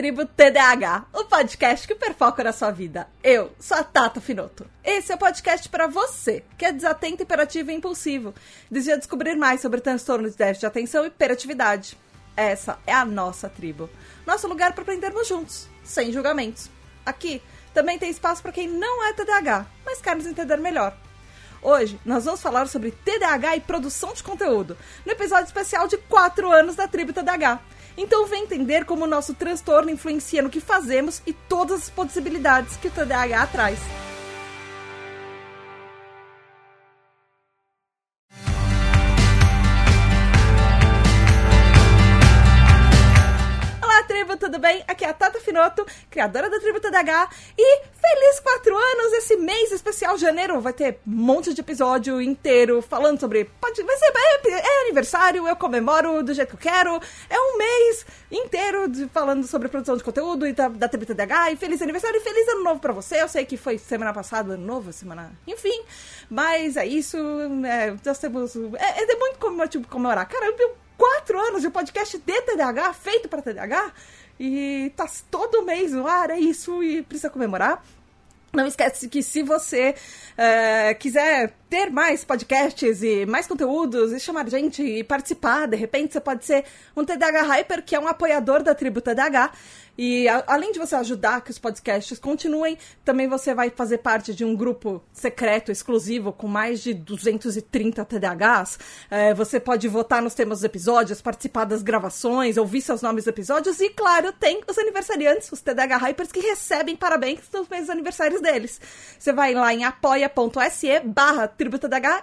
tribo TDAH, o podcast que perfoca na sua vida. Eu sou a Tata Finoto. Esse é o podcast para você, que é desatento, hiperativo e impulsivo. Deseja descobrir mais sobre transtorno de déficit de atenção e hiperatividade. Essa é a nossa tribo. Nosso lugar para aprendermos juntos, sem julgamentos. Aqui também tem espaço para quem não é TDAH, mas quer nos entender melhor. Hoje nós vamos falar sobre TDAH e produção de conteúdo, no episódio especial de 4 anos da tribo TDAH. Então vem entender como o nosso transtorno influencia no que fazemos e todas as possibilidades que o TDAH traz. Tribo, tudo bem? Aqui é a Tata Finoto, criadora da Tribo TDH e feliz quatro anos esse mês especial janeiro. Vai ter um monte de episódio inteiro falando sobre. Pode, vai ser, é, é aniversário, eu comemoro do jeito que eu quero. É um mês inteiro de, falando sobre produção de conteúdo e da, da TDH. E feliz aniversário e feliz ano novo pra você. Eu sei que foi semana passada, ano novo, semana. Enfim, mas é isso. É, nós temos. É, é muito como, tipo, comemorar. Caramba, eu quatro anos de podcast de TDAH, feito para TDAH, e tá todo mês no ar, é isso, e precisa comemorar. Não esquece que se você uh, quiser ter mais podcasts e mais conteúdos e chamar gente e participar, de repente você pode ser um TDAH Hyper, que é um apoiador da tribo TDAH. E a, além de você ajudar que os podcasts continuem, também você vai fazer parte de um grupo secreto, exclusivo, com mais de 230 TDAHs. É, você pode votar nos temas dos episódios, participar das gravações, ouvir seus nomes dos episódios. E, claro, tem os aniversariantes, os TDAH Hypers, que recebem parabéns nos meses aniversários deles. Você vai lá em apoia.se barra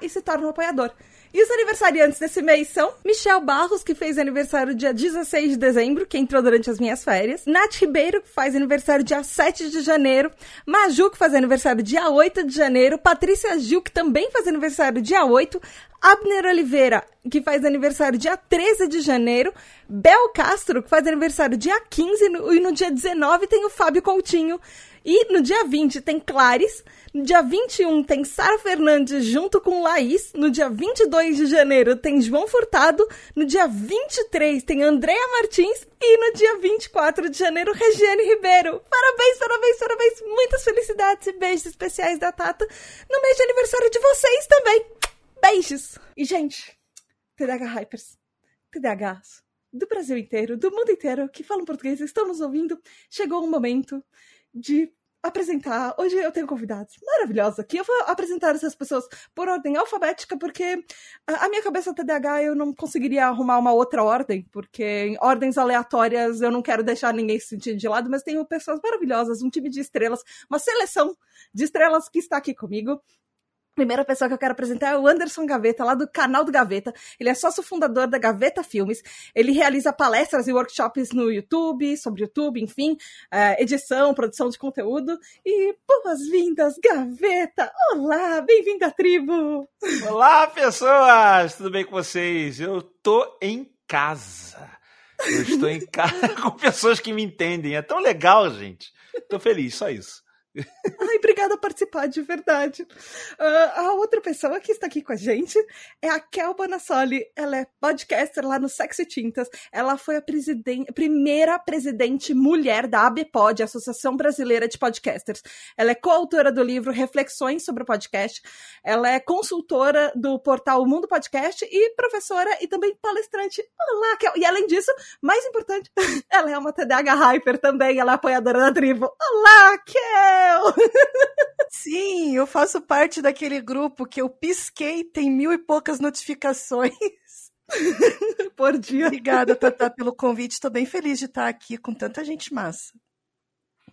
e se torna um apoiador. E os aniversariantes desse mês são Michel Barros, que fez aniversário dia 16 de dezembro, que entrou durante as minhas férias. Nath Ribeiro, que faz aniversário dia 7 de janeiro. Maju, que faz aniversário dia 8 de janeiro. Patrícia Gil, que também faz aniversário dia 8. Abner Oliveira, que faz aniversário dia 13 de janeiro. Bel Castro, que faz aniversário dia 15. E no dia 19 tem o Fábio Coutinho. E no dia 20 tem Clares. No dia 21 tem Sara Fernandes junto com Laís. No dia 22 de janeiro tem João Furtado. No dia 23 tem Andréa Martins. E no dia 24 de janeiro, Regiane Ribeiro. Parabéns, parabéns, parabéns. Muitas felicidades e beijos especiais da Tata no mês de aniversário de vocês também. Beijos! E, gente, TDH Hypers, TDHs do Brasil inteiro, do mundo inteiro, que falam português, estão nos ouvindo, chegou o momento de apresentar. Hoje eu tenho convidados maravilhosos aqui. Eu vou apresentar essas pessoas por ordem alfabética, porque a minha cabeça TDAH eu não conseguiria arrumar uma outra ordem, porque em ordens aleatórias eu não quero deixar ninguém se sentir de lado, mas tenho pessoas maravilhosas, um time de estrelas, uma seleção de estrelas que está aqui comigo. Primeira pessoa que eu quero apresentar é o Anderson Gaveta, lá do canal do Gaveta. Ele é sócio fundador da Gaveta Filmes. Ele realiza palestras e workshops no YouTube, sobre YouTube, enfim, é, edição, produção de conteúdo. E boas-vindas, Gaveta! Olá, bem-vindo à tribo! Olá, pessoas! Tudo bem com vocês? Eu tô em casa. Eu estou em casa com pessoas que me entendem. É tão legal, gente. Tô feliz, só isso. Ai, obrigada por participar, de verdade. Uh, a outra pessoa que está aqui com a gente é a Kel Bonassoli. Ela é podcaster lá no Sexy Tintas. Ela foi a presiden primeira presidente mulher da ABPOD, Associação Brasileira de Podcasters. Ela é coautora do livro Reflexões sobre o Podcast. Ela é consultora do portal Mundo Podcast e professora e também palestrante. Olá, Kel. E além disso, mais importante, ela é uma TDAH Hyper também. Ela é apoiadora da tribo. Olá, Kel! Sim, eu faço parte daquele grupo que eu pisquei, tem mil e poucas notificações. Por dia. Obrigada, Tatá, pelo convite. Estou bem feliz de estar aqui com tanta gente massa.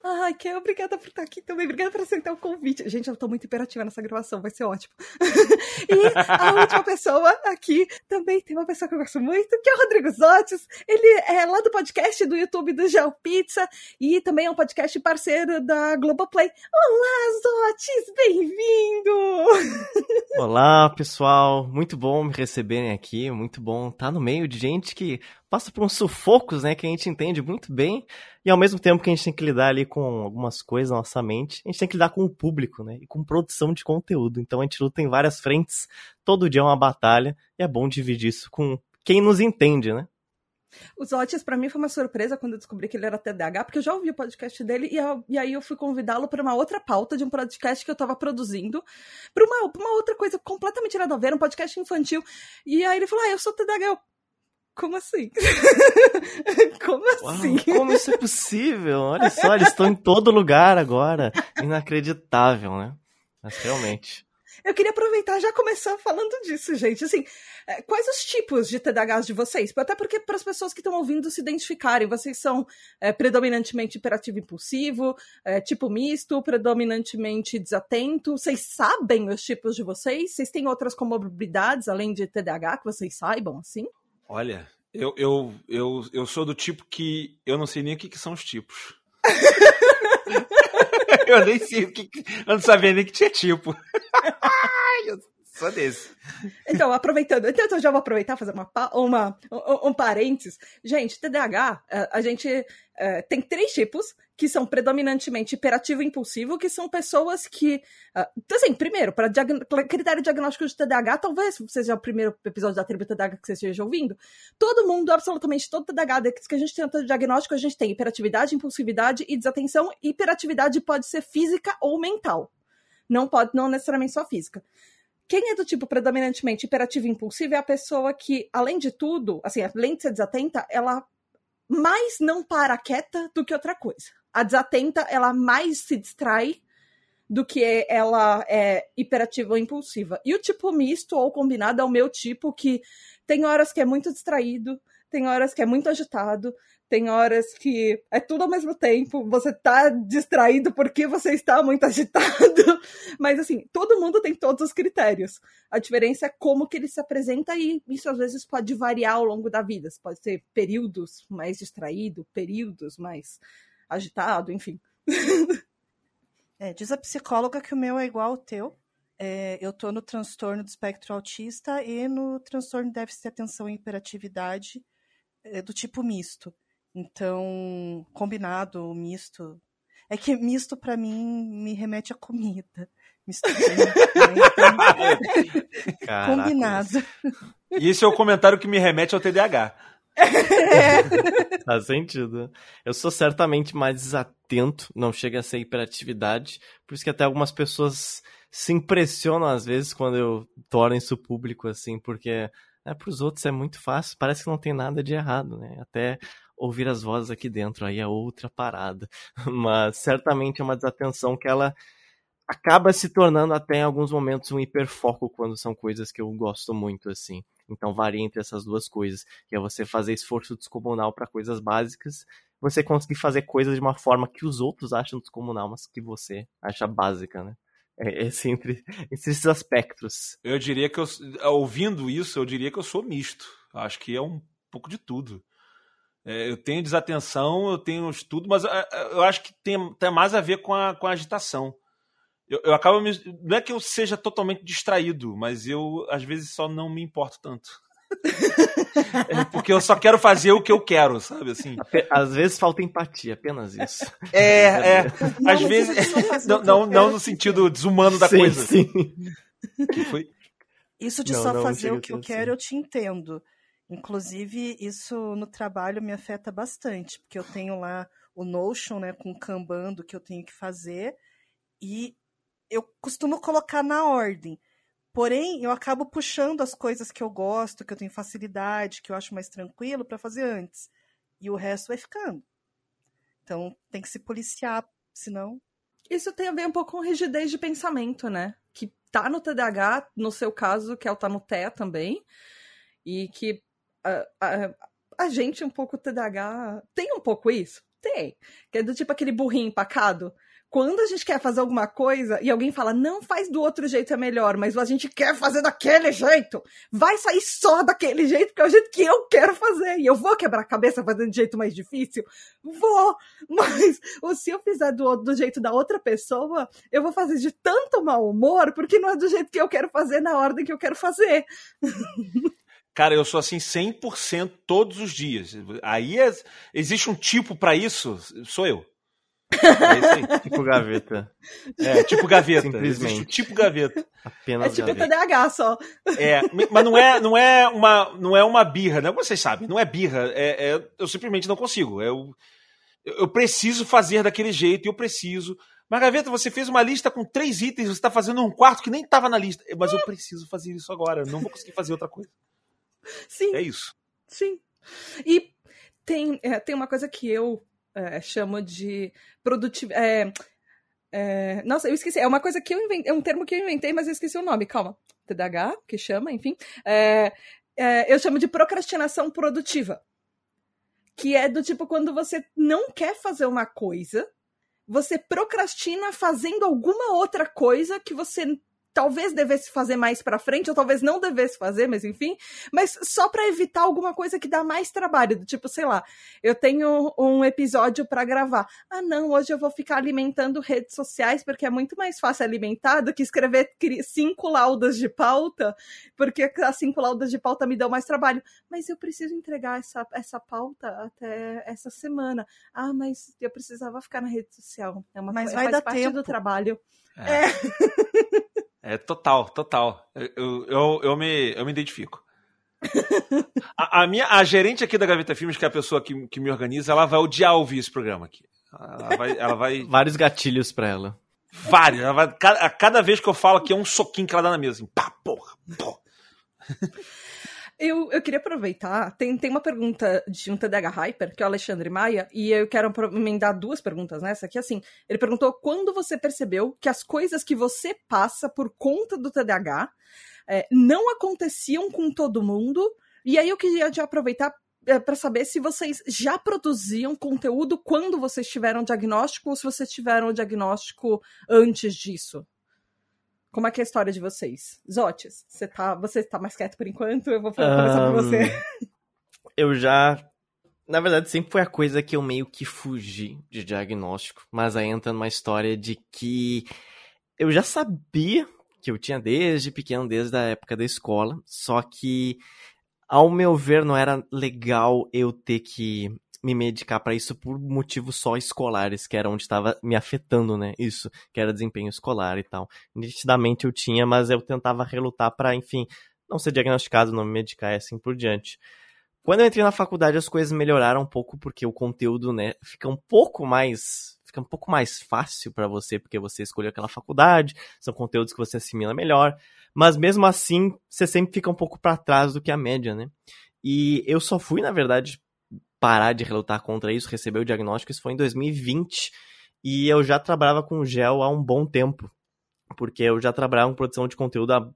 Ai, que obrigada por estar aqui também. Obrigada por aceitar o convite. Gente, eu tô muito imperativa nessa gravação, vai ser ótimo. e a última pessoa aqui também tem uma pessoa que eu gosto muito, que é o Rodrigo Zotes. Ele é lá do podcast do YouTube do Geo Pizza e também é um podcast parceiro da Globoplay. Olá, Zotes, bem-vindo! Olá, pessoal. Muito bom me receberem aqui. Muito bom estar no meio de gente que passa por uns sufocos, né, que a gente entende muito bem, e ao mesmo tempo que a gente tem que lidar ali com algumas coisas na nossa mente, a gente tem que lidar com o público, né, e com produção de conteúdo. Então a gente luta em várias frentes, todo dia é uma batalha, e é bom dividir isso com quem nos entende, né? Os Otis, pra mim, foi uma surpresa quando eu descobri que ele era TDAH, porque eu já ouvi o podcast dele e, eu, e aí eu fui convidá-lo para uma outra pauta de um podcast que eu tava produzindo, pra uma, uma outra coisa completamente nada a ver, um podcast infantil. E aí ele falou: Ah, eu sou TDAH. Eu, como assim? como assim? Uau, como isso é possível? Olha só, eles estão em todo lugar agora. Inacreditável, né? Mas realmente. Eu queria aproveitar já começar falando disso, gente. Assim, é, quais os tipos de TDAHs de vocês? Até porque para as pessoas que estão ouvindo se identificarem, vocês são é, predominantemente hiperativo impulsivo, é, tipo misto, predominantemente desatento. Vocês sabem os tipos de vocês? Vocês têm outras comorbidades além de TDAH que vocês saibam, assim? Olha, eu, eu, eu, eu sou do tipo que eu não sei nem o que, que são os tipos. eu nem sei o que. Eu não sabia nem que tinha tipo. eu sou desse. Então, aproveitando, então eu já vou aproveitar e fazer uma, uma, um, um parênteses. Gente, TDAH, a gente é, tem três tipos que são predominantemente hiperativo e impulsivo, que são pessoas que. Uh, assim, primeiro, para diag critério diagnóstico de TDAH, talvez seja o primeiro episódio da tribo TDAH que você esteja ouvindo. Todo mundo, absolutamente todo TDAH que a gente tenta diagnóstico, a gente tem hiperatividade, impulsividade e desatenção. Hiperatividade pode ser física ou mental. Não pode, não necessariamente só física. Quem é do tipo predominantemente hiperativo e impulsivo é a pessoa que, além de tudo, assim, além de ser desatenta, ela mais não para quieta do que outra coisa. A desatenta, ela mais se distrai do que ela é hiperativa ou impulsiva. E o tipo misto ou combinado é o meu tipo que tem horas que é muito distraído, tem horas que é muito agitado, tem horas que é tudo ao mesmo tempo, você tá distraído porque você está muito agitado. Mas assim, todo mundo tem todos os critérios. A diferença é como que ele se apresenta e isso às vezes pode variar ao longo da vida. Pode ser períodos mais distraído, períodos mais agitado, enfim. É, diz a psicóloga que o meu é igual ao teu. É, eu tô no transtorno do espectro autista e no transtorno de déficit de atenção e hiperatividade é, do tipo misto. Então, combinado, misto. É que misto para mim me remete à comida. Misto combinado. E esse é o comentário que me remete ao TDAH. É. Faz sentido. Eu sou certamente mais desatento, não chega a ser hiperatividade, por isso que até algumas pessoas se impressionam às vezes quando eu torno isso público, assim, porque né, para os outros é muito fácil, parece que não tem nada de errado, né? Até ouvir as vozes aqui dentro, aí é outra parada. Mas certamente é uma desatenção que ela acaba se tornando até em alguns momentos um hiperfoco quando são coisas que eu gosto muito, assim. Então varia entre essas duas coisas, que é você fazer esforço descomunal para coisas básicas, você conseguir fazer coisas de uma forma que os outros acham descomunal, mas que você acha básica, né? É, esse entre, entre esses aspectos. Eu diria que eu, ouvindo isso, eu diria que eu sou misto. Acho que é um pouco de tudo. É, eu tenho desatenção, eu tenho estudo, mas é, é, eu acho que tem, tem mais a ver com a, com a agitação. Eu, eu acabo me, Não é que eu seja totalmente distraído, mas eu às vezes só não me importo tanto. é porque eu só quero fazer o que eu quero, sabe? Assim. Às vezes falta empatia, apenas isso. É, é. Às vezes. Não, não, não no sentido desumano da sim, coisa. Sim. Que foi? Isso de não, só não, fazer o que eu quero, assim. eu te entendo. Inclusive, isso no trabalho me afeta bastante, porque eu tenho lá o Notion, né, com o Kanban do que eu tenho que fazer, e eu costumo colocar na ordem. Porém, eu acabo puxando as coisas que eu gosto, que eu tenho facilidade, que eu acho mais tranquilo para fazer antes. E o resto vai ficando. Então, tem que se policiar, senão. Isso tem a ver um pouco com rigidez de pensamento, né? Que tá no TDAH, no seu caso, que é o tá no TEA também. E que a, a, a gente um pouco TDAH tem um pouco isso? Tem. Que é do tipo aquele burrinho empacado. Quando a gente quer fazer alguma coisa e alguém fala, não faz do outro jeito é melhor, mas a gente quer fazer daquele jeito, vai sair só daquele jeito, porque é o jeito que eu quero fazer. E eu vou quebrar a cabeça fazendo de jeito mais difícil? Vou! Mas se eu fizer do, do jeito da outra pessoa, eu vou fazer de tanto mau humor, porque não é do jeito que eu quero fazer na ordem que eu quero fazer. Cara, eu sou assim 100% todos os dias. Aí é, existe um tipo para isso, sou eu. É isso aí. tipo gaveta. É, tipo gaveta. Simplesmente. Tipo gaveta. Apenas é tipo gaveta. TDAH só. É, mas não é, não é uma, não é uma birra, né? Vocês sabem, não é birra. É, é eu simplesmente não consigo. Eu, eu preciso fazer daquele jeito, eu preciso. Mas, Gaveta, você fez uma lista com três itens, você está fazendo um quarto que nem estava na lista. Mas eu preciso fazer isso agora, não vou conseguir fazer outra coisa. Sim. É isso. Sim. E tem, é, tem uma coisa que eu é, chamo de produtividade. É, é, nossa, eu esqueci. É uma coisa que eu inventei. É um termo que eu inventei, mas eu esqueci o nome. Calma. TDAH, que chama, enfim. É, é, eu chamo de procrastinação produtiva. Que é do tipo quando você não quer fazer uma coisa, você procrastina fazendo alguma outra coisa que você talvez devesse fazer mais para frente, ou talvez não devesse fazer, mas enfim, mas só para evitar alguma coisa que dá mais trabalho, do tipo, sei lá, eu tenho um episódio para gravar. Ah, não, hoje eu vou ficar alimentando redes sociais porque é muito mais fácil alimentar do que escrever cinco laudas de pauta, porque as cinco laudas de pauta me dão mais trabalho. Mas eu preciso entregar essa, essa pauta até essa semana. Ah, mas eu precisava ficar na rede social. É uma mas vai dar parte tempo. do trabalho. É. é. É total, total. Eu, eu, eu, me, eu me identifico. a, a, minha, a gerente aqui da Gaveta Filmes, que é a pessoa que, que me organiza, ela vai odiar ouvir esse programa aqui. Ela vai. Ela vai... Vários gatilhos pra ela. Vários. Ela vai, a cada vez que eu falo aqui é um soquinho que ela dá na mesa. Assim, pá, porra, porra. Eu, eu queria aproveitar, tem, tem uma pergunta de um TDH Hyper, que é o Alexandre Maia, e eu quero emendar duas perguntas nessa, que assim, ele perguntou quando você percebeu que as coisas que você passa por conta do TDAH é, não aconteciam com todo mundo, e aí eu queria aproveitar é, para saber se vocês já produziam conteúdo quando vocês tiveram diagnóstico ou se vocês tiveram o diagnóstico antes disso. Como é que é a história de vocês? Zotes, você tá, você tá mais quieto por enquanto? Eu vou começar um, por você. Eu já. Na verdade, sempre foi a coisa que eu meio que fugi de diagnóstico. Mas aí entra numa história de que eu já sabia que eu tinha desde pequeno, desde a época da escola. Só que, ao meu ver, não era legal eu ter que me medicar para isso por motivos só escolares, que era onde estava me afetando, né? Isso, que era desempenho escolar e tal. Nitidamente eu tinha, mas eu tentava relutar para, enfim, não ser diagnosticado, não me medicar e assim por diante. Quando eu entrei na faculdade, as coisas melhoraram um pouco, porque o conteúdo, né, fica um pouco mais. Fica um pouco mais fácil para você, porque você escolheu aquela faculdade, são conteúdos que você assimila melhor. Mas mesmo assim, você sempre fica um pouco para trás do que a média, né? E eu só fui, na verdade, parar de relutar contra isso, receber o diagnóstico, isso foi em 2020. E eu já trabalhava com gel há um bom tempo, porque eu já trabalhava com produção de conteúdo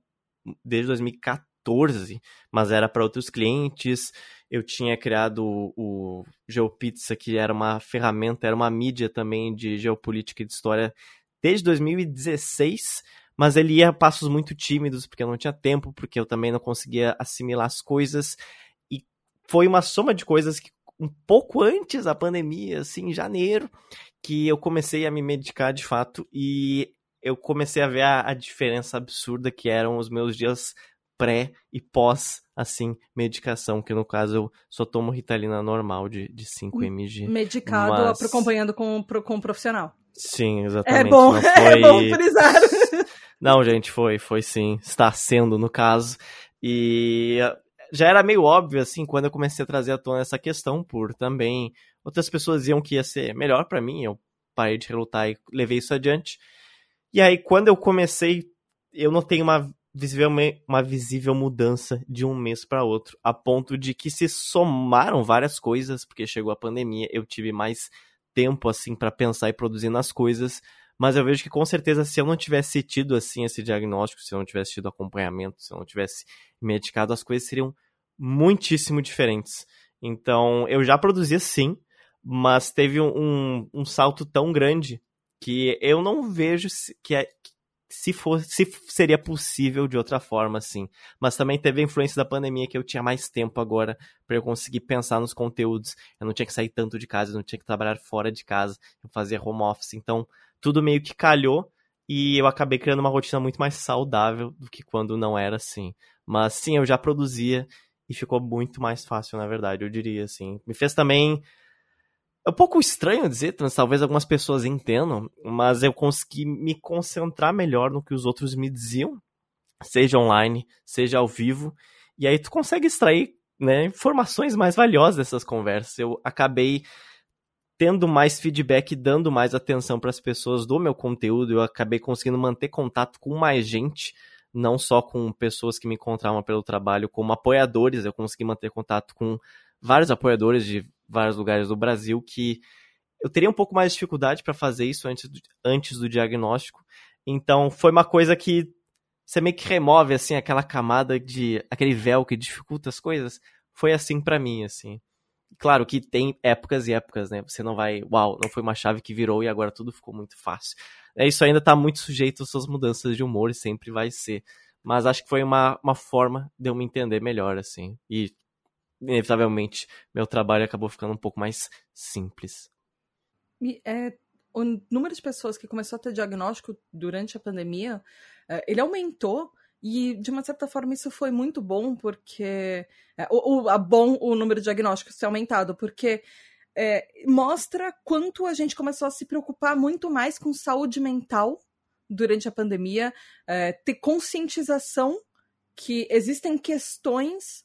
desde 2014, mas era para outros clientes. Eu tinha criado o, o GeoPizza, que era uma ferramenta, era uma mídia também de geopolítica e de história desde 2016 mas ele ia a passos muito tímidos, porque eu não tinha tempo, porque eu também não conseguia assimilar as coisas. E foi uma soma de coisas que um pouco antes da pandemia, assim, em janeiro, que eu comecei a me medicar de fato e eu comecei a ver a, a diferença absurda que eram os meus dias pré e pós, assim, medicação, que no caso eu só tomo Ritalina normal de, de 5 mg. Medicado mas... acompanhando com, com um profissional. Sim, exatamente. É bom, foi... é bom frisar. Não, gente, foi, foi sim. Está sendo, no caso. E já era meio óbvio, assim, quando eu comecei a trazer à tona essa questão, por também outras pessoas diziam que ia ser melhor para mim, eu parei de relutar e levei isso adiante. E aí, quando eu comecei, eu notei uma visível, uma visível mudança de um mês para outro, a ponto de que se somaram várias coisas, porque chegou a pandemia, eu tive mais tempo, assim, para pensar e produzir nas coisas, mas eu vejo que com certeza se eu não tivesse tido assim esse diagnóstico, se eu não tivesse tido acompanhamento, se eu não tivesse medicado, as coisas seriam muitíssimo diferentes. Então, eu já produzia sim, mas teve um, um salto tão grande que eu não vejo que é, se, for, se seria possível de outra forma, sim. Mas também teve a influência da pandemia que eu tinha mais tempo agora para eu conseguir pensar nos conteúdos. Eu não tinha que sair tanto de casa, eu não tinha que trabalhar fora de casa, eu fazia home office. Então, tudo meio que calhou e eu acabei criando uma rotina muito mais saudável do que quando não era assim. Mas sim, eu já produzia e ficou muito mais fácil, na verdade, eu diria assim. Me fez também É um pouco estranho dizer, talvez algumas pessoas entendam, mas eu consegui me concentrar melhor no que os outros me diziam, seja online, seja ao vivo, e aí tu consegue extrair né, informações mais valiosas dessas conversas. Eu acabei tendo mais feedback, dando mais atenção para as pessoas do meu conteúdo, eu acabei conseguindo manter contato com mais gente, não só com pessoas que me encontravam pelo trabalho, como apoiadores, eu consegui manter contato com vários apoiadores de vários lugares do Brasil que eu teria um pouco mais de dificuldade para fazer isso antes do, antes do diagnóstico. Então foi uma coisa que você meio que remove assim aquela camada de aquele véu que dificulta as coisas. Foi assim para mim assim. Claro que tem épocas e épocas, né? Você não vai, uau, não foi uma chave que virou e agora tudo ficou muito fácil. É, isso ainda tá muito sujeito às suas mudanças de humor e sempre vai ser. Mas acho que foi uma, uma forma de eu me entender melhor, assim. E inevitavelmente, meu trabalho acabou ficando um pouco mais simples. É, o número de pessoas que começou a ter diagnóstico durante a pandemia, é, ele aumentou e, de uma certa forma, isso foi muito bom, porque. É, o, o, a bom o número de diagnósticos ter aumentado, porque é, mostra quanto a gente começou a se preocupar muito mais com saúde mental durante a pandemia, é, ter conscientização que existem questões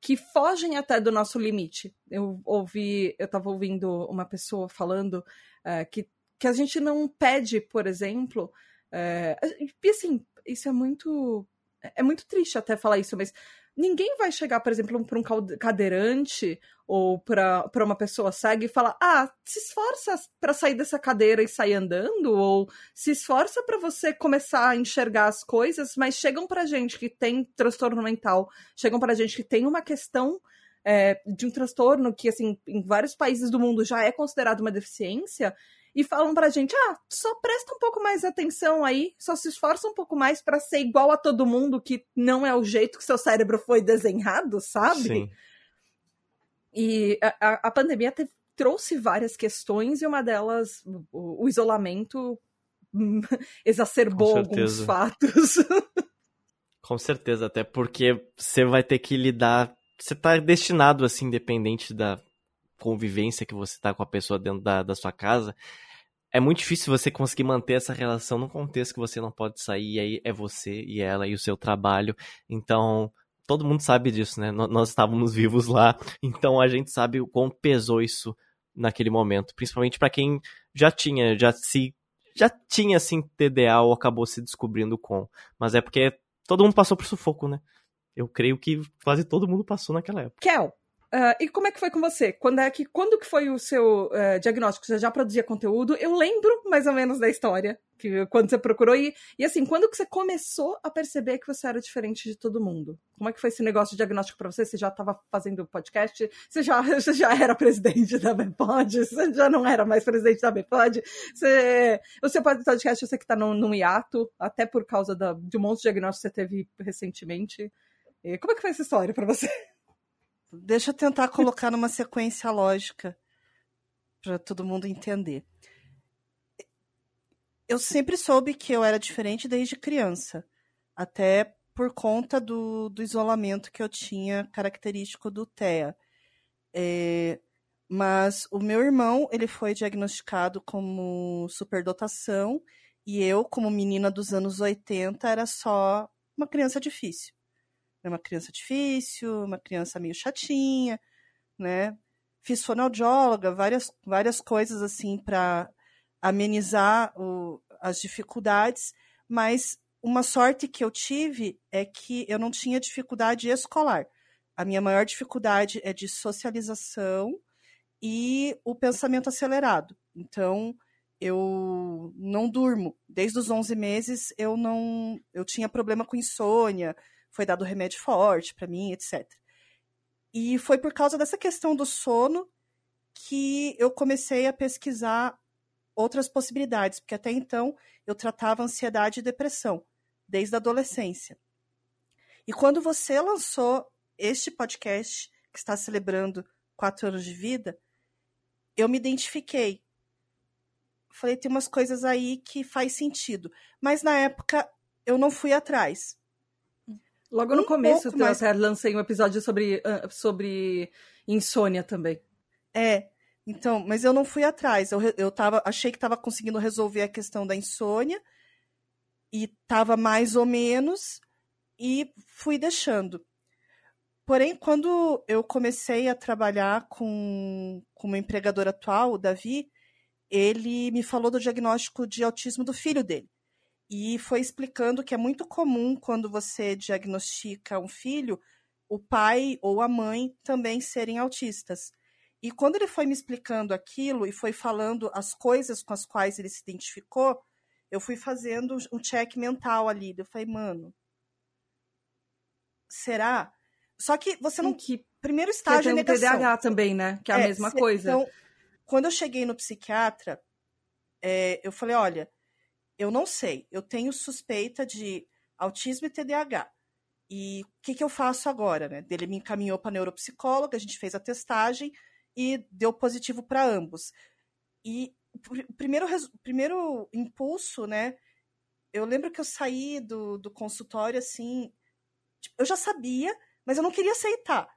que fogem até do nosso limite. Eu ouvi, eu estava ouvindo uma pessoa falando é, que, que a gente não pede, por exemplo, é, e assim, isso é muito é muito triste até falar isso, mas ninguém vai chegar, por exemplo, para um cadeirante ou para uma pessoa cega e falar: ah, se esforça para sair dessa cadeira e sair andando, ou se esforça para você começar a enxergar as coisas, mas chegam para gente que tem transtorno mental, chegam para gente que tem uma questão. É, de um transtorno que, assim, em vários países do mundo já é considerado uma deficiência, e falam pra gente: ah, só presta um pouco mais atenção aí, só se esforça um pouco mais para ser igual a todo mundo, que não é o jeito que seu cérebro foi desenhado, sabe? Sim. E a, a pandemia teve, trouxe várias questões e uma delas, o, o isolamento, exacerbou alguns fatos. Com certeza, até porque você vai ter que lidar. Você tá destinado, assim, independente da convivência que você tá com a pessoa dentro da, da sua casa. É muito difícil você conseguir manter essa relação num contexto que você não pode sair, e aí é você e ela e o seu trabalho. Então, todo mundo sabe disso, né? Nós estávamos vivos lá, então a gente sabe o quão pesou isso naquele momento, principalmente para quem já tinha, já se já tinha assim TDA ou acabou se descobrindo com, mas é porque todo mundo passou por sufoco, né? Eu creio que quase todo mundo passou naquela época. Kel, Uh, e como é que foi com você? Quando é que quando que foi o seu uh, diagnóstico? Você já produzia conteúdo? Eu lembro mais ou menos da história que quando você procurou e, e assim quando que você começou a perceber que você era diferente de todo mundo? Como é que foi esse negócio de diagnóstico para você? Você já estava fazendo podcast? Você já, você já era presidente da Bepod? Você já não era mais presidente da Bepod? Você, o seu podcast eu sei que está num, num hiato até por causa da, de um monte de diagnóstico que você teve recentemente. E como é que foi essa história para você? Deixa eu tentar colocar numa sequência lógica para todo mundo entender. Eu sempre soube que eu era diferente desde criança, até por conta do, do isolamento que eu tinha característico do TEA. É, mas o meu irmão ele foi diagnosticado como superdotação e eu, como menina dos anos 80, era só uma criança difícil é uma criança difícil, uma criança meio chatinha, né? Fiz fonoaudióloga, várias, várias coisas assim para amenizar o, as dificuldades, mas uma sorte que eu tive é que eu não tinha dificuldade escolar. A minha maior dificuldade é de socialização e o pensamento acelerado. Então, eu não durmo. Desde os 11 meses eu não eu tinha problema com insônia, foi dado remédio forte para mim, etc. E foi por causa dessa questão do sono que eu comecei a pesquisar outras possibilidades, porque até então eu tratava ansiedade e depressão desde a adolescência. E quando você lançou este podcast, que está celebrando quatro anos de vida, eu me identifiquei. Falei, tem umas coisas aí que faz sentido. Mas na época eu não fui atrás. Logo no um começo, eu lancei um episódio sobre, uh, sobre insônia também. É, Então, mas eu não fui atrás. Eu, eu tava, achei que estava conseguindo resolver a questão da insônia e estava mais ou menos e fui deixando. Porém, quando eu comecei a trabalhar com, com o meu empregador atual, o Davi, ele me falou do diagnóstico de autismo do filho dele. E foi explicando que é muito comum quando você diagnostica um filho, o pai ou a mãe também serem autistas. E quando ele foi me explicando aquilo e foi falando as coisas com as quais ele se identificou, eu fui fazendo um check mental ali. Eu falei, mano, será? Só que você não. Que primeiro estágio é negação. TDAH também, né? Que é a é, mesma coisa. Então, quando eu cheguei no psiquiatra, é, eu falei, olha, eu não sei, eu tenho suspeita de autismo e TDAH. E o que, que eu faço agora? Né? Ele me encaminhou para neuropsicóloga, a gente fez a testagem e deu positivo para ambos. E o primeiro, primeiro impulso, né? Eu lembro que eu saí do, do consultório assim. Tipo, eu já sabia, mas eu não queria aceitar.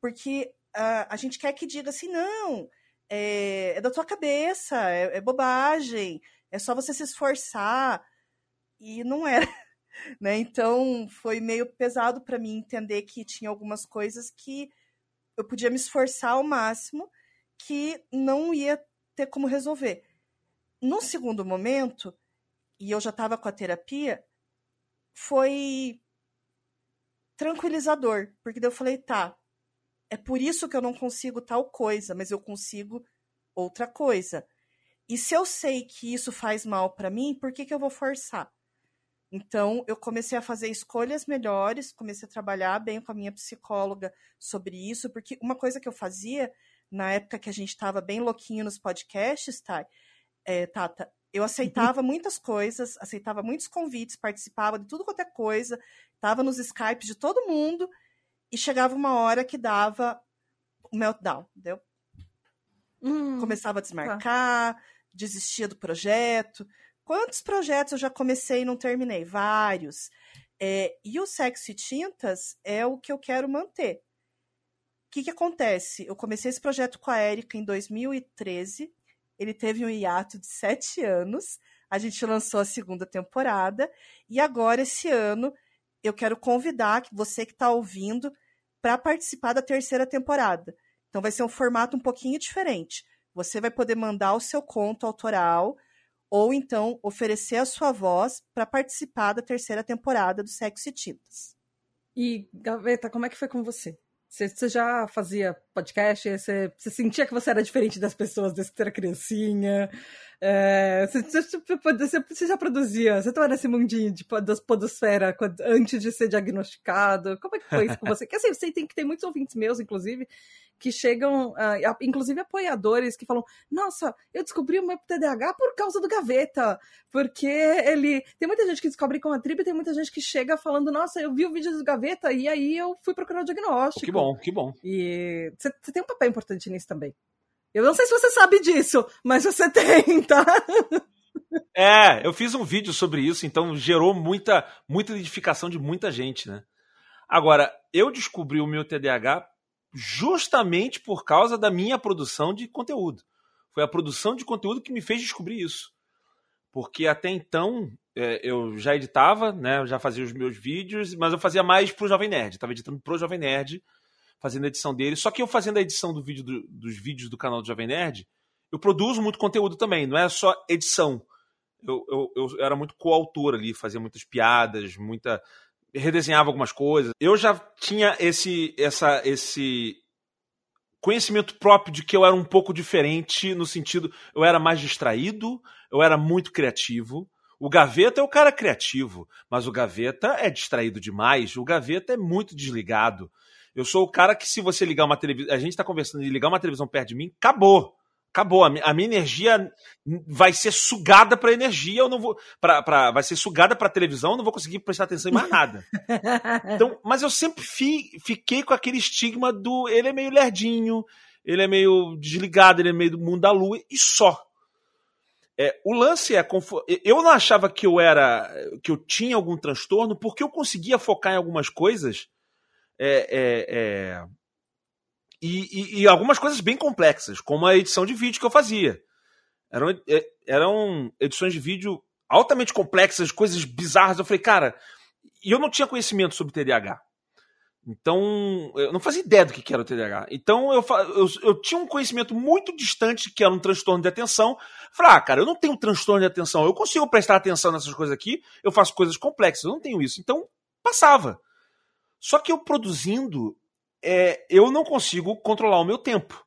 Porque uh, a gente quer que diga assim, não, é, é da tua cabeça, é, é bobagem, é só você se esforçar. E não era. Né? Então foi meio pesado para mim entender que tinha algumas coisas que eu podia me esforçar ao máximo que não ia ter como resolver. No segundo momento, e eu já estava com a terapia, foi tranquilizador, porque eu falei, tá, é por isso que eu não consigo tal coisa, mas eu consigo outra coisa. E se eu sei que isso faz mal para mim, por que, que eu vou forçar? Então, eu comecei a fazer escolhas melhores, comecei a trabalhar bem com a minha psicóloga sobre isso, porque uma coisa que eu fazia na época que a gente estava bem louquinho nos podcasts, tá, é, Tata, eu uhum. aceitava muitas coisas, aceitava muitos convites, participava de tudo quanto é coisa, estava nos Skypes de todo mundo, e chegava uma hora que dava o meltdown, entendeu? Hum, Começava a desmarcar, tá. Desistia do projeto. Quantos projetos eu já comecei e não terminei? Vários. É, e o Sexo e Tintas é o que eu quero manter. O que, que acontece? Eu comecei esse projeto com a Érica em 2013. Ele teve um hiato de sete anos. A gente lançou a segunda temporada. E agora, esse ano, eu quero convidar você que está ouvindo para participar da terceira temporada. Então vai ser um formato um pouquinho diferente. Você vai poder mandar o seu conto autoral ou então oferecer a sua voz para participar da terceira temporada do Sexo e Tintas. E, Gaveta, como é que foi com você? Você, você já fazia podcast? Você, você, sentia que você era diferente das pessoas desde que você era criancinha? É, você, você, você, já produzia? Você estava nesse mundinho de, da podosfera antes de ser diagnosticado? Como é que foi isso com você? Porque assim, você tem que ter muitos ouvintes meus, inclusive, que chegam, uh, inclusive apoiadores, que falam: Nossa, eu descobri o meu TDAH por causa do Gaveta. Porque ele. Tem muita gente que descobre com a tribo e tem muita gente que chega falando: Nossa, eu vi o vídeo do Gaveta e aí eu fui procurar o diagnóstico. Que bom, que bom. E você tem um papel importante nisso também. Eu não sei se você sabe disso, mas você tem, tá? É, eu fiz um vídeo sobre isso, então gerou muita, muita identificação de muita gente, né? Agora, eu descobri o meu TDAH justamente por causa da minha produção de conteúdo. Foi a produção de conteúdo que me fez descobrir isso. Porque até então é, eu já editava, né? Eu já fazia os meus vídeos, mas eu fazia mais pro Jovem Nerd. Estava editando pro Jovem Nerd, fazendo a edição dele. Só que eu fazendo a edição do vídeo do, dos vídeos do canal do Jovem Nerd, eu produzo muito conteúdo também, não é só edição. Eu, eu, eu era muito coautor ali, fazia muitas piadas, muita redesenhava algumas coisas. Eu já tinha esse, essa, esse conhecimento próprio de que eu era um pouco diferente no sentido, eu era mais distraído, eu era muito criativo. O Gaveta é o cara criativo, mas o Gaveta é distraído demais. O Gaveta é muito desligado. Eu sou o cara que, se você ligar uma televisão. A gente está conversando de ligar uma televisão perto de mim, acabou acabou. A minha, energia vai ser sugada para energia, eu não vou. Pra, pra, vai ser sugada para televisão, eu não vou conseguir prestar atenção em mais nada. então, mas eu sempre fi, fiquei com aquele estigma do. Ele é meio lerdinho, ele é meio desligado, ele é meio do mundo da lua, e só. É, o lance é. Eu não achava que eu era. que eu tinha algum transtorno, porque eu conseguia focar em algumas coisas. É, é, é e, e, e, algumas coisas bem complexas, como a edição de vídeo que eu fazia. Eram, é, eram edições de vídeo altamente complexas, coisas bizarras. Eu falei, cara, e eu não tinha conhecimento sobre TDAH. Então, eu não fazia ideia do que era o TDAH. Então, eu, eu, eu, tinha um conhecimento muito distante que era um transtorno de atenção. Falei, ah, cara, eu não tenho transtorno de atenção. Eu consigo prestar atenção nessas coisas aqui. Eu faço coisas complexas. Eu não tenho isso. Então, passava. Só que eu produzindo, é, eu não consigo controlar o meu tempo.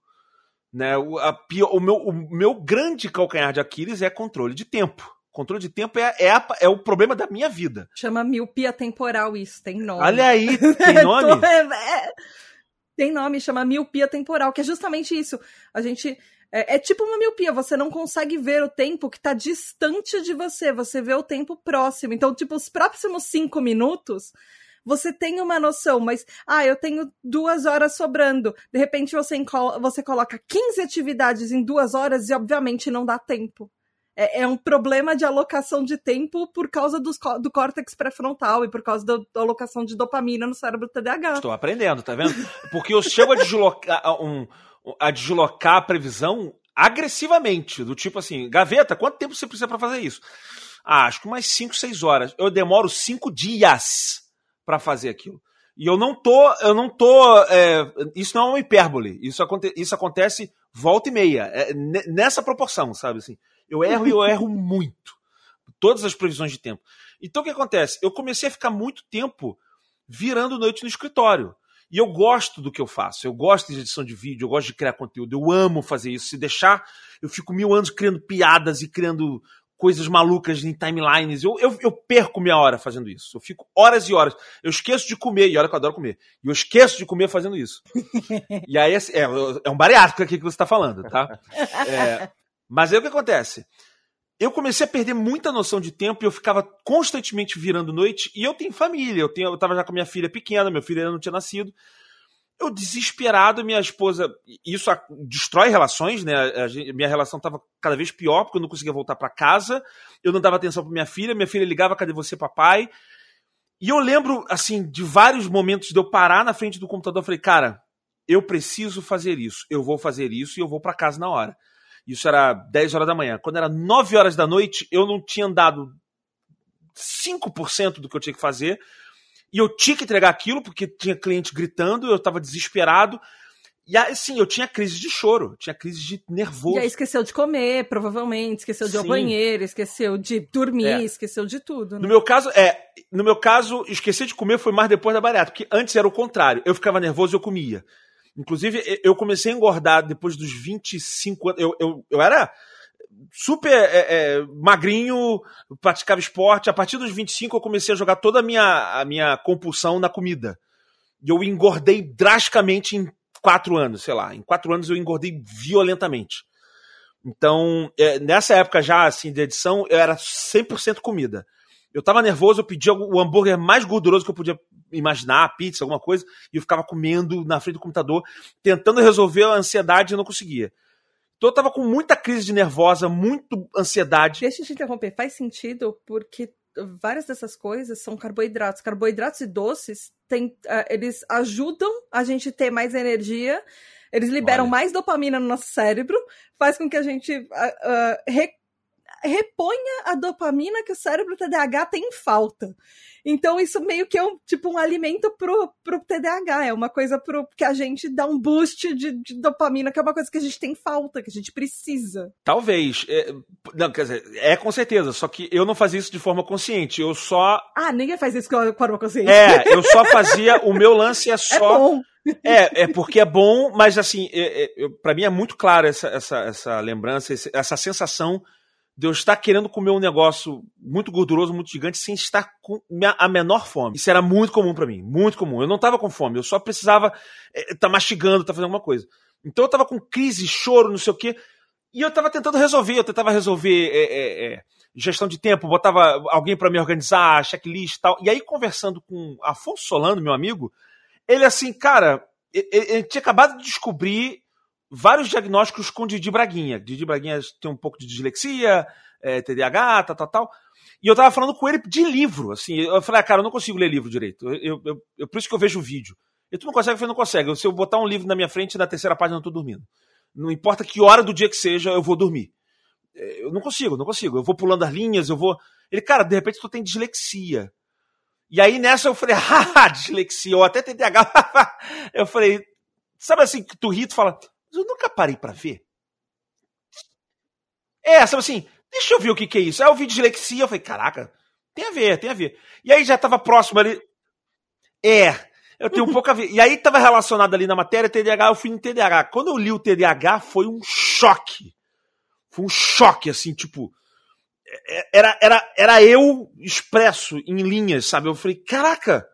Né? O, a, o, meu, o meu grande calcanhar de Aquiles é controle de tempo. Controle de tempo é, é, a, é, o problema da minha vida. Chama miopia temporal isso, tem nome. Olha aí, tem nome? É, tem nome, chama miopia temporal, que é justamente isso. A gente. É, é, tipo uma miopia, você não consegue ver o tempo que está distante de você, você vê o tempo próximo. Então, tipo, os próximos cinco minutos, você tem uma noção, mas, ah, eu tenho duas horas sobrando. De repente você, você coloca 15 atividades em duas horas e, obviamente, não dá tempo é, é, um problema de alocação de tempo por causa do córtex pré-frontal e por causa da, da, alocação de dopamina no cérebro TDAH. Estou aprendendo, tá vendo? Porque eu chego a deslocar, um, a deslocar a previsão agressivamente, do tipo assim, gaveta, quanto tempo você precisa para fazer isso? Ah, acho que umas 5, 6 horas. Eu demoro 5 dias para fazer aquilo. E eu não tô, eu não tô, é, isso não é uma hipérbole. Isso, aconte, isso acontece volta e meia, é, nessa proporção, sabe assim. Eu erro e eu erro muito. Todas as previsões de tempo. Então o que acontece? Eu comecei a ficar muito tempo virando noite no escritório. E eu gosto do que eu faço. Eu gosto de edição de vídeo, eu gosto de criar conteúdo. Eu amo fazer isso. Se deixar, eu fico mil anos criando piadas e criando coisas malucas em timelines. Eu, eu, eu, perco minha hora fazendo isso. Eu fico horas e horas. Eu esqueço de comer, e olha que eu adoro comer. E eu esqueço de comer fazendo isso. e aí, assim, é, é um bariátrico aqui que você está falando, tá? É, mas aí o que acontece? Eu comecei a perder muita noção de tempo e eu ficava constantemente virando noite. E eu tenho família, eu, tenho, eu tava já com minha filha pequena, meu filho ainda não tinha nascido. Eu desesperado, minha esposa. Isso destrói relações, né? A gente, minha relação tava cada vez pior, porque eu não conseguia voltar para casa. Eu não dava atenção para minha filha, minha filha ligava: cadê você, papai? E eu lembro, assim, de vários momentos de eu parar na frente do computador. Eu falei, cara, eu preciso fazer isso, eu vou fazer isso e eu vou para casa na hora. Isso era 10 horas da manhã. Quando era 9 horas da noite, eu não tinha andado 5% do que eu tinha que fazer. E eu tinha que entregar aquilo, porque tinha cliente gritando, eu estava desesperado. E assim, eu tinha crise de choro, tinha crise de nervoso. E aí esqueceu de comer, provavelmente, esqueceu de ir ao banheiro, esqueceu de dormir, é. esqueceu de tudo. Né? No meu caso, é. No meu caso, esquecer de comer foi mais depois da bariátrica, porque antes era o contrário. Eu ficava nervoso e eu comia. Inclusive, eu comecei a engordar depois dos 25 anos. Eu, eu, eu era super é, é, magrinho, praticava esporte. A partir dos 25 eu comecei a jogar toda a minha, a minha compulsão na comida. E eu engordei drasticamente em quatro anos, sei lá. Em quatro anos eu engordei violentamente. Então, é, nessa época já, assim, de edição, eu era 100% comida. Eu tava nervoso, eu pedia o hambúrguer mais gorduroso que eu podia imaginar, pizza, alguma coisa, e eu ficava comendo na frente do computador, tentando resolver a ansiedade e não conseguia. Então eu tava com muita crise de nervosa, muito ansiedade. Deixa eu te interromper, faz sentido porque várias dessas coisas são carboidratos. Carboidratos e doces, tem, uh, eles ajudam a gente ter mais energia, eles liberam Olha. mais dopamina no nosso cérebro, faz com que a gente uh, uh, reponha a dopamina que o cérebro TDAH tem em falta. Então, isso meio que é um, tipo um alimento pro, pro TDAH, é uma coisa pro, que a gente dá um boost de, de dopamina, que é uma coisa que a gente tem falta, que a gente precisa. Talvez. É, não, quer dizer, é com certeza, só que eu não fazia isso de forma consciente, eu só... Ah, ninguém faz isso de forma consciente. É, eu só fazia, o meu lance é, é só... É bom. É, é porque é bom, mas assim, é, é, para mim é muito claro essa, essa, essa lembrança, essa sensação de eu estar querendo comer um negócio muito gorduroso, muito gigante, sem estar com a menor fome. Isso era muito comum para mim, muito comum. Eu não estava com fome, eu só precisava estar é, tá mastigando, estar tá fazendo alguma coisa. Então eu estava com crise, choro, não sei o quê, e eu estava tentando resolver. Eu tentava resolver é, é, é gestão de tempo, botava alguém para me organizar, checklist e tal. E aí, conversando com Afonso Solano, meu amigo, ele assim, cara, ele tinha acabado de descobrir vários diagnósticos com Didi Braguinha. Didi Braguinha tem um pouco de dislexia, é, TDAH, tal, tal, tal. E eu tava falando com ele de livro, assim. Eu falei, ah, cara, eu não consigo ler livro direito. Eu, eu, eu, por isso que eu vejo o vídeo. E tu não consegue, eu falei, não consegue. Se eu botar um livro na minha frente, na terceira página eu tô dormindo. Não importa que hora do dia que seja, eu vou dormir. É, eu não consigo, não consigo. Eu vou pulando as linhas, eu vou. Ele, cara, de repente tu tem dislexia. E aí nessa eu falei, haha, dislexia, ou até TDAH. eu falei, sabe assim, que tu ri, tu fala, eu nunca parei para ver. É, sabe assim, deixa eu ver o que, que é isso. Aí eu vi dislexia, eu falei, caraca, tem a ver, tem a ver. E aí já tava próximo ali. É, eu tenho um pouco a ver. E aí tava relacionado ali na matéria TDAH, eu fui no TDAH. Quando eu li o TDAH, foi um choque. Foi um choque, assim, tipo. É, era, era, era eu expresso em linhas, sabe? Eu falei, caraca,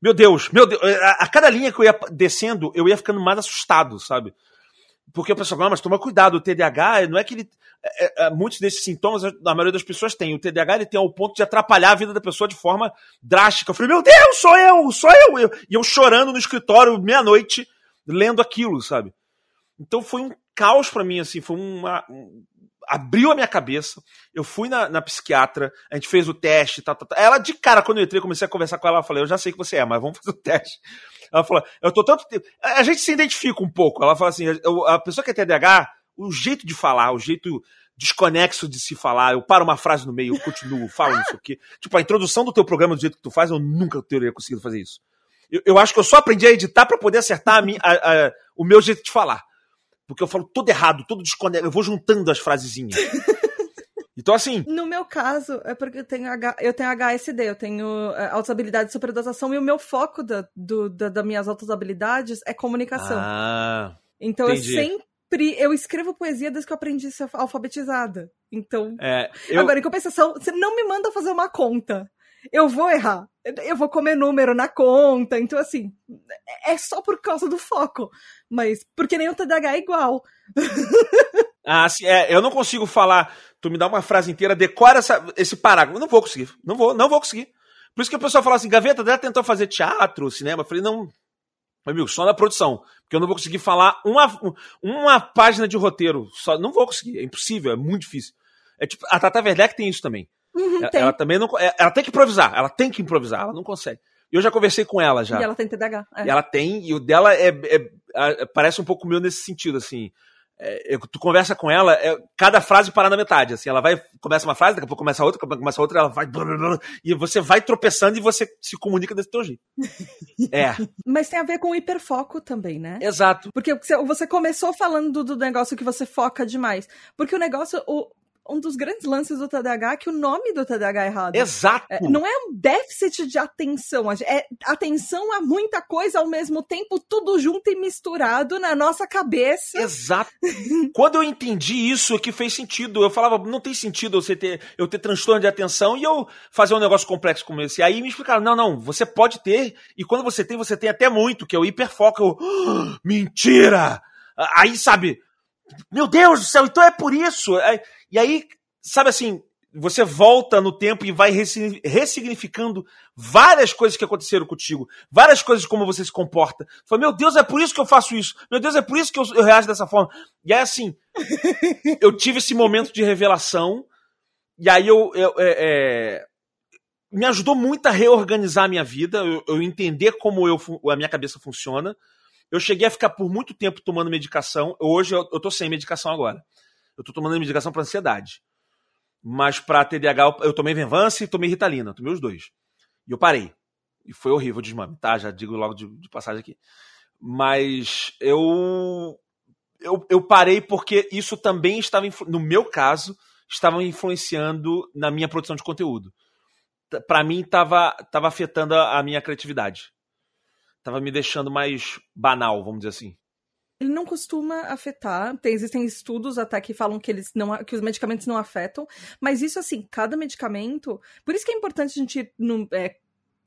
meu Deus, meu Deus. A, a cada linha que eu ia descendo, eu ia ficando mais assustado, sabe? Porque o pessoal fala, mas toma cuidado, o TDAH não é que ele. É, é, muitos desses sintomas, a maioria das pessoas tem. O TDAH ele tem o ponto de atrapalhar a vida da pessoa de forma drástica. Eu falei, meu Deus, sou eu, sou eu. eu e eu chorando no escritório, meia-noite, lendo aquilo, sabe? Então foi um caos para mim, assim, foi uma. Um, abriu a minha cabeça. Eu fui na, na psiquiatra, a gente fez o teste, tá, tá, tá. Ela, de cara, quando eu entrei, comecei a conversar com ela, eu falei, eu já sei que você é, mas vamos fazer o teste. Ela falou, eu tô tanto tempo. A gente se identifica um pouco. Ela fala assim: a pessoa que é TDAH, o jeito de falar, o jeito desconexo de se falar, eu paro uma frase no meio, eu continuo, falo não sei o quê. Tipo, a introdução do teu programa do jeito que tu faz, eu nunca teria conseguido fazer isso. Eu, eu acho que eu só aprendi a editar para poder acertar a minha, a, a, o meu jeito de falar. Porque eu falo todo errado, todo desconexo, eu vou juntando as frasezinhas. Então, assim. No meu caso, é porque eu tenho, H, eu tenho HSD, eu tenho é, altas habilidades de superdotação e o meu foco da, do, da, das minhas altas habilidades é comunicação. Ah, então entendi. eu sempre. Eu escrevo poesia desde que eu aprendi a ser alfabetizada. Então. É, eu... Agora, em compensação, você não me manda fazer uma conta. Eu vou errar. Eu vou comer número na conta. Então, assim, é só por causa do foco. Mas, porque nem o TDAH é igual. Ah, sim, é, eu não consigo falar. Tu me dá uma frase inteira, decora essa, esse parágrafo. Não vou conseguir. Não vou, não vou conseguir. Por isso que o pessoal fala assim, Gaveta, já tentou fazer teatro, cinema? Eu falei, não, meu amigo, só na produção. Porque eu não vou conseguir falar uma, uma página de roteiro. Só, não vou conseguir. É impossível, é muito difícil. É tipo, a Tata Werneck tem isso também. Uhum, ela, tem. ela, também não. É, ela tem que improvisar. Ela tem que improvisar. Ela não consegue. Eu já conversei com ela já. E ela tem TDAH. É. E ela tem, e o dela é, é, é, parece um pouco meu nesse sentido, assim é, tu conversa com ela, é, cada frase para na metade. Assim, ela vai, começa uma frase, daqui a pouco começa outra, começa outra, ela vai. E você vai tropeçando e você se comunica desse teu jeito. É. Mas tem a ver com o hiperfoco também, né? Exato. Porque você começou falando do negócio que você foca demais. Porque o negócio, o, um dos grandes lances do TDAH é que o nome do TDAH é errado. Exato. É, não é um déficit de atenção, é atenção a muita coisa ao mesmo tempo, tudo junto e misturado na nossa cabeça. Exato. Quando eu entendi isso, é que fez sentido. Eu falava, não tem sentido você ter, eu ter transtorno de atenção e eu fazer um negócio complexo como esse. Aí me explicaram, não, não, você pode ter, e quando você tem, você tem até muito, que é o hiperfoco. Eu, mentira! Aí, sabe, meu Deus do céu, então é por isso. E aí, sabe assim, você volta no tempo e vai ressignificando várias coisas que aconteceram contigo, várias coisas como você se comporta. Fala, meu Deus, é por isso que eu faço isso. Meu Deus, é por isso que eu, eu reajo dessa forma. E aí, assim, eu tive esse momento de revelação, e aí eu. eu é, é, me ajudou muito a reorganizar a minha vida, eu, eu entender como eu, a minha cabeça funciona. Eu cheguei a ficar por muito tempo tomando medicação. Hoje eu, eu tô sem medicação agora. Eu tô tomando medicação para ansiedade. Mas para TDAH eu tomei Venvance e tomei Ritalina, tomei os dois. E eu parei. E foi horrível o desmame, tá? Já digo logo de, de passagem aqui. Mas eu, eu eu parei porque isso também estava no meu caso estava influenciando na minha produção de conteúdo. Para mim estava tava afetando a minha criatividade estava me deixando mais banal, vamos dizer assim. Ele não costuma afetar. Tem, existem estudos até que falam que eles não, que os medicamentos não afetam. Mas isso assim, cada medicamento. Por isso que é importante a gente no, é,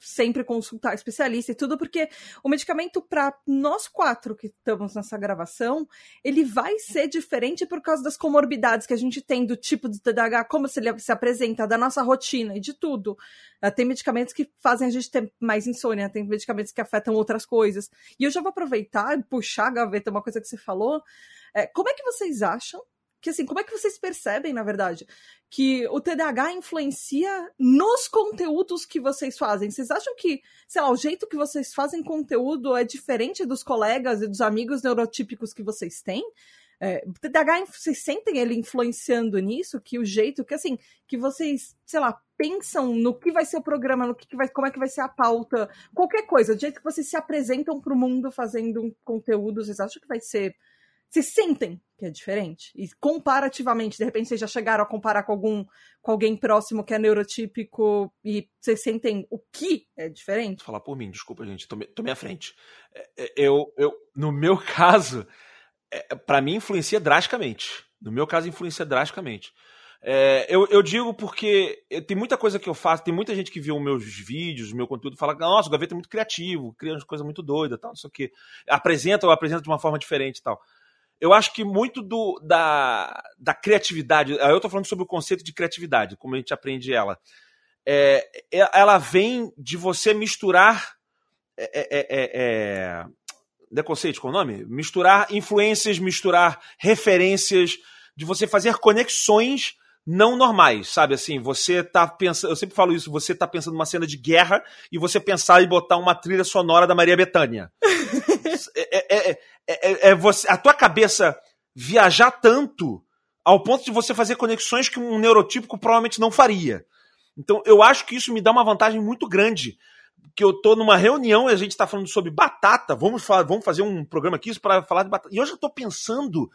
sempre consultar especialista e tudo, porque o medicamento para nós quatro que estamos nessa gravação, ele vai ser diferente por causa das comorbidades que a gente tem, do tipo de TDAH, como se ele se apresenta, da nossa rotina e de tudo. Uh, tem medicamentos que fazem a gente ter mais insônia, tem medicamentos que afetam outras coisas. E eu já vou aproveitar e puxar a gaveta uma coisa que você falou. É, como é que vocês acham que assim, como é que vocês percebem, na verdade, que o TDAH influencia nos conteúdos que vocês fazem? Vocês acham que, sei lá, o jeito que vocês fazem conteúdo é diferente dos colegas e dos amigos neurotípicos que vocês têm? É, o TDAH, vocês sentem ele influenciando nisso? Que o jeito que, assim, que vocês, sei lá, pensam no que vai ser o programa, no que, vai, como é que vai ser a pauta, qualquer coisa, do jeito que vocês se apresentam para o mundo fazendo um conteúdo, vocês acham que vai ser vocês sentem que é diferente? E comparativamente, de repente vocês já chegaram a comparar com algum com alguém próximo que é neurotípico e vocês sentem o que é diferente? Falar por mim, desculpa, gente, tô minha frente. É, é, eu, eu, no meu caso, é, para mim influencia drasticamente. No meu caso, influencia drasticamente. É, eu, eu, digo porque tem muita coisa que eu faço, tem muita gente que viu meus vídeos, meu conteúdo, fala nossa, o Gaveta é muito criativo, cria coisas muito doidas, tal, não sei o quê. Apresenta ou apresenta de uma forma diferente e tal eu acho que muito do, da, da criatividade, eu estou falando sobre o conceito de criatividade, como a gente aprende ela. É, é ela vem de você misturar. É, é, é, é, é conceito, é o nome? Misturar influências, misturar referências, de você fazer conexões não normais, sabe? Assim, você tá pensando, eu sempre falo isso, você tá pensando numa cena de guerra e você pensar em botar uma trilha sonora da Maria Bethânia. é, é, é, é, você, a tua cabeça viajar tanto ao ponto de você fazer conexões que um neurotípico provavelmente não faria. Então, eu acho que isso me dá uma vantagem muito grande. Que eu tô numa reunião e a gente está falando sobre batata. Vamos, falar, vamos fazer um programa aqui para falar de batata. E eu já estou pensando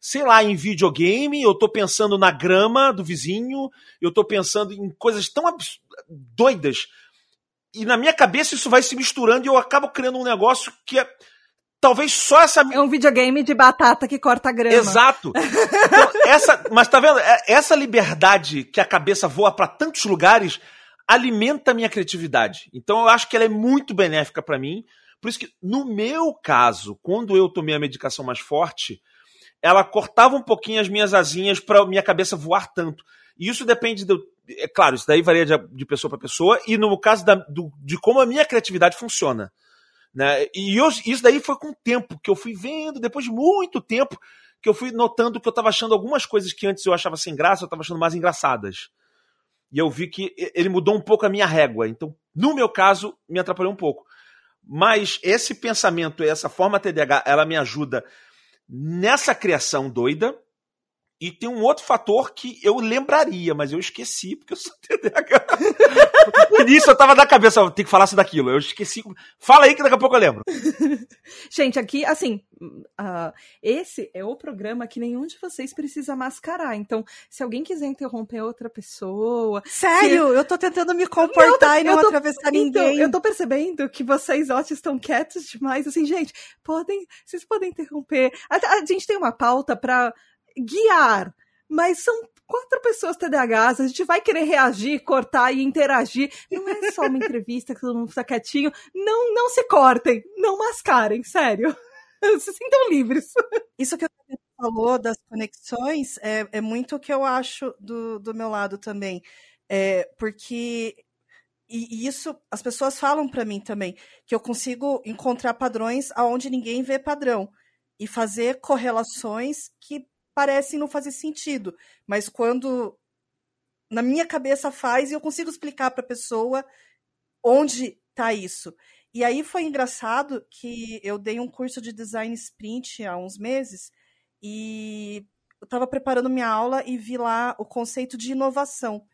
sei lá, em videogame, eu tô pensando na grama do vizinho, eu tô pensando em coisas tão doidas. E na minha cabeça isso vai se misturando e eu acabo criando um negócio que é. Talvez só essa. É um videogame de batata que corta grama. Exato. Então, essa, mas tá vendo? É, essa liberdade que a cabeça voa para tantos lugares alimenta a minha criatividade. Então eu acho que ela é muito benéfica para mim. Por isso que, no meu caso, quando eu tomei a medicação mais forte, ela cortava um pouquinho as minhas asinhas para minha cabeça voar tanto. E isso depende do. É claro, isso daí varia de, de pessoa para pessoa, e no caso da, do, de como a minha criatividade funciona. Né? E eu, isso daí foi com o tempo, que eu fui vendo, depois de muito tempo, que eu fui notando que eu estava achando algumas coisas que antes eu achava sem graça, eu estava achando mais engraçadas. E eu vi que ele mudou um pouco a minha régua. Então, no meu caso, me atrapalhou um pouco. Mas esse pensamento, essa forma TDAH, ela me ajuda nessa criação doida. E tem um outro fator que eu lembraria, mas eu esqueci, porque eu sou TDAH. no início eu tava na cabeça, tem que falar isso daquilo. Eu esqueci. Fala aí que daqui a pouco eu lembro. Gente, aqui, assim, uh, esse é o programa que nenhum de vocês precisa mascarar. Então, se alguém quiser interromper outra pessoa. Sério? Se... Eu tô tentando me comportar não, e não tô... atravessar então, ninguém. Eu tô percebendo que vocês, ó, estão quietos demais. Assim, gente, podem. Vocês podem interromper. A, a gente tem uma pauta pra guiar, mas são quatro pessoas TDAHs, a gente vai querer reagir, cortar e interagir. Não é só uma entrevista que todo mundo fica quietinho. Não, não se cortem, não mascarem, sério. Se sintam livres. Isso que você falou das conexões é, é muito o que eu acho do, do meu lado também. É, porque e isso as pessoas falam para mim também que eu consigo encontrar padrões aonde ninguém vê padrão e fazer correlações que parecem não fazer sentido, mas quando na minha cabeça faz e eu consigo explicar para a pessoa onde está isso. E aí foi engraçado que eu dei um curso de design sprint há uns meses e eu estava preparando minha aula e vi lá o conceito de inovação.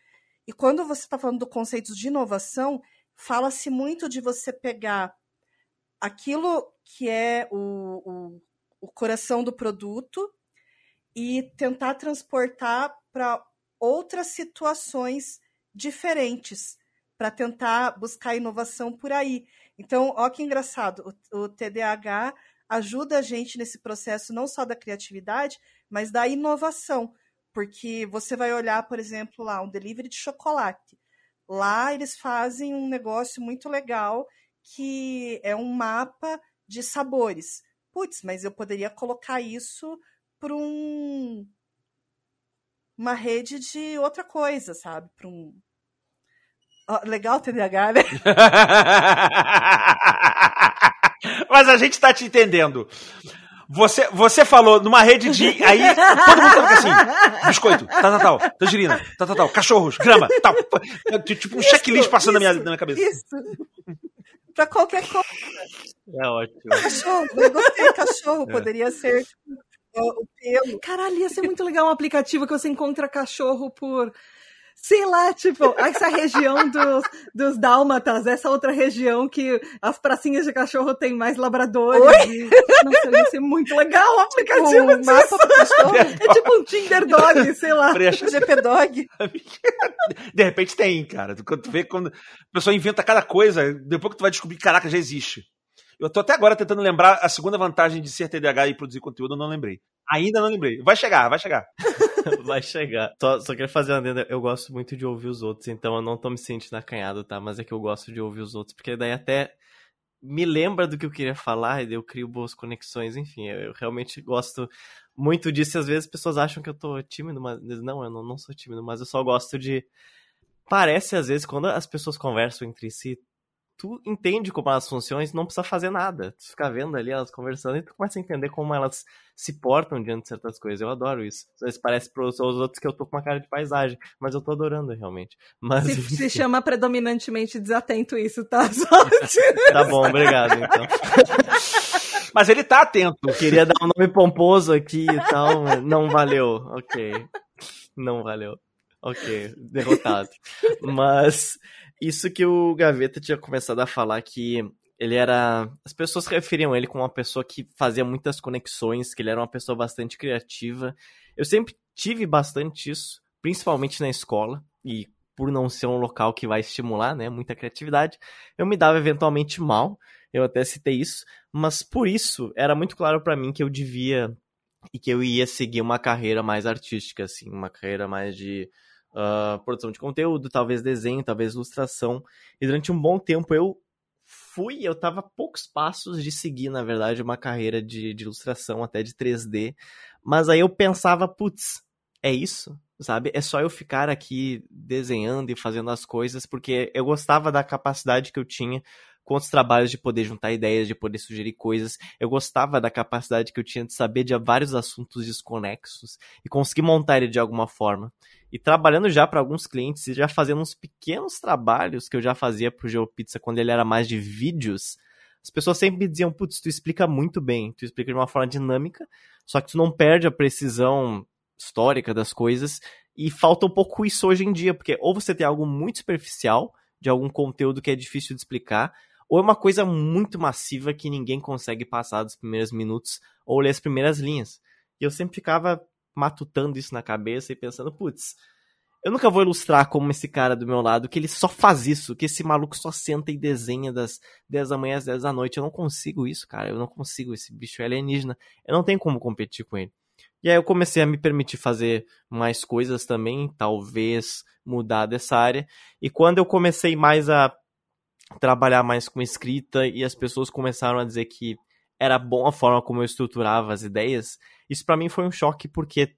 E quando você está falando do conceito de inovação, fala-se muito de você pegar aquilo que é o, o, o coração do produto e tentar transportar para outras situações diferentes, para tentar buscar inovação por aí. Então, ó que engraçado, o, o TDAH ajuda a gente nesse processo não só da criatividade, mas da inovação, porque você vai olhar, por exemplo, lá um delivery de chocolate. Lá eles fazem um negócio muito legal que é um mapa de sabores. Putz, mas eu poderia colocar isso para um uma rede de outra coisa, sabe? Para um oh, legal TDAH, né? Mas a gente está te entendendo. Você, você falou numa rede de. Aí todo mundo fica assim: biscoito, tal, tal, tal, tangerina, tal, tal, tal, cachorros, grama, tal. Tipo um isso, checklist passando isso, na, minha, na minha cabeça. Isso. pra qualquer coisa. É ótimo. Cachorro, eu gostei, cachorro. É. Poderia ser o pelo. Caralho, ia ser muito legal um aplicativo que você encontra cachorro por sei lá, tipo, essa região dos, dos dálmatas, essa outra região que as pracinhas de cachorro tem mais labradores. E, nossa, ia ser muito legal o aplicativo um mapa cachorro. É tipo um Tinder Dog, sei lá. GP Dog. De repente tem, cara. Quando tu vê quando a pessoa inventa cada coisa, depois que tu vai descobrir, caraca, já existe. Eu tô até agora tentando lembrar a segunda vantagem de ser TDAH e produzir conteúdo, eu não lembrei. Ainda não lembrei. Vai chegar, vai chegar. vai chegar. Só, só queria fazer uma adenda. Eu gosto muito de ouvir os outros, então eu não tô me sentindo acanhado, tá? Mas é que eu gosto de ouvir os outros, porque daí até me lembra do que eu queria falar e eu crio boas conexões, enfim, eu, eu realmente gosto muito disso às vezes as pessoas acham que eu tô tímido, mas não, eu não, não sou tímido, mas eu só gosto de parece às vezes quando as pessoas conversam entre si, tu entende como elas funcionam e não precisa fazer nada. Tu fica vendo ali elas conversando e tu começa a entender como elas se portam diante de certas coisas. Eu adoro isso. Às vezes parece pros outros que eu tô com uma cara de paisagem, mas eu tô adorando realmente. Mas, se, se chama predominantemente desatento isso, tá? tá bom, obrigado então. mas ele tá atento. Eu queria dar um nome pomposo aqui e tal, não valeu. Ok. Não valeu. Ok, derrotado. Mas isso que o Gaveta tinha começado a falar que ele era. As pessoas referiam ele como uma pessoa que fazia muitas conexões, que ele era uma pessoa bastante criativa. Eu sempre tive bastante isso, principalmente na escola, e por não ser um local que vai estimular, né, muita criatividade, eu me dava eventualmente mal. Eu até citei isso, mas por isso era muito claro para mim que eu devia e que eu ia seguir uma carreira mais artística, assim, uma carreira mais de uh, produção de conteúdo, talvez desenho, talvez ilustração. E durante um bom tempo eu fui, eu tava a poucos passos de seguir, na verdade, uma carreira de, de ilustração, até de 3D. Mas aí eu pensava, putz, é isso? Sabe? É só eu ficar aqui desenhando e fazendo as coisas, porque eu gostava da capacidade que eu tinha com os trabalhos de poder juntar ideias, de poder sugerir coisas. Eu gostava da capacidade que eu tinha de saber de vários assuntos desconexos e conseguir montar ele de alguma forma. E trabalhando já para alguns clientes e já fazendo uns pequenos trabalhos que eu já fazia pro GeoPizza quando ele era mais de vídeos, as pessoas sempre me diziam, putz, tu explica muito bem, tu explica de uma forma dinâmica, só que tu não perde a precisão histórica das coisas e falta um pouco isso hoje em dia, porque ou você tem algo muito superficial, de algum conteúdo que é difícil de explicar, ou é uma coisa muito massiva que ninguém consegue passar dos primeiros minutos ou ler as primeiras linhas. E eu sempre ficava matutando isso na cabeça e pensando, putz, eu nunca vou ilustrar como esse cara do meu lado, que ele só faz isso, que esse maluco só senta e desenha das 10 da manhã às 10 da noite. Eu não consigo isso, cara. Eu não consigo. Esse bicho é alienígena. Eu não tenho como competir com ele. E aí eu comecei a me permitir fazer mais coisas também, talvez mudar dessa área. E quando eu comecei mais a trabalhar mais com escrita e as pessoas começaram a dizer que era bom a forma como eu estruturava as ideias, isso para mim foi um choque porque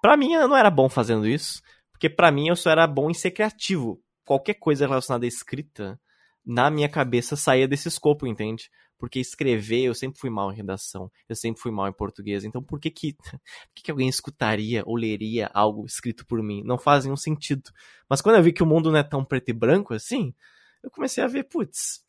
para mim eu não era bom fazendo isso, porque para mim eu só era bom em ser criativo. Qualquer coisa relacionada à escrita, na minha cabeça saía desse escopo, entende? Porque escrever, eu sempre fui mal em redação, eu sempre fui mal em português, então por que que, por que, que alguém escutaria ou leria algo escrito por mim? Não faz nenhum sentido. Mas quando eu vi que o mundo não é tão preto e branco assim, eu comecei a ver, putz,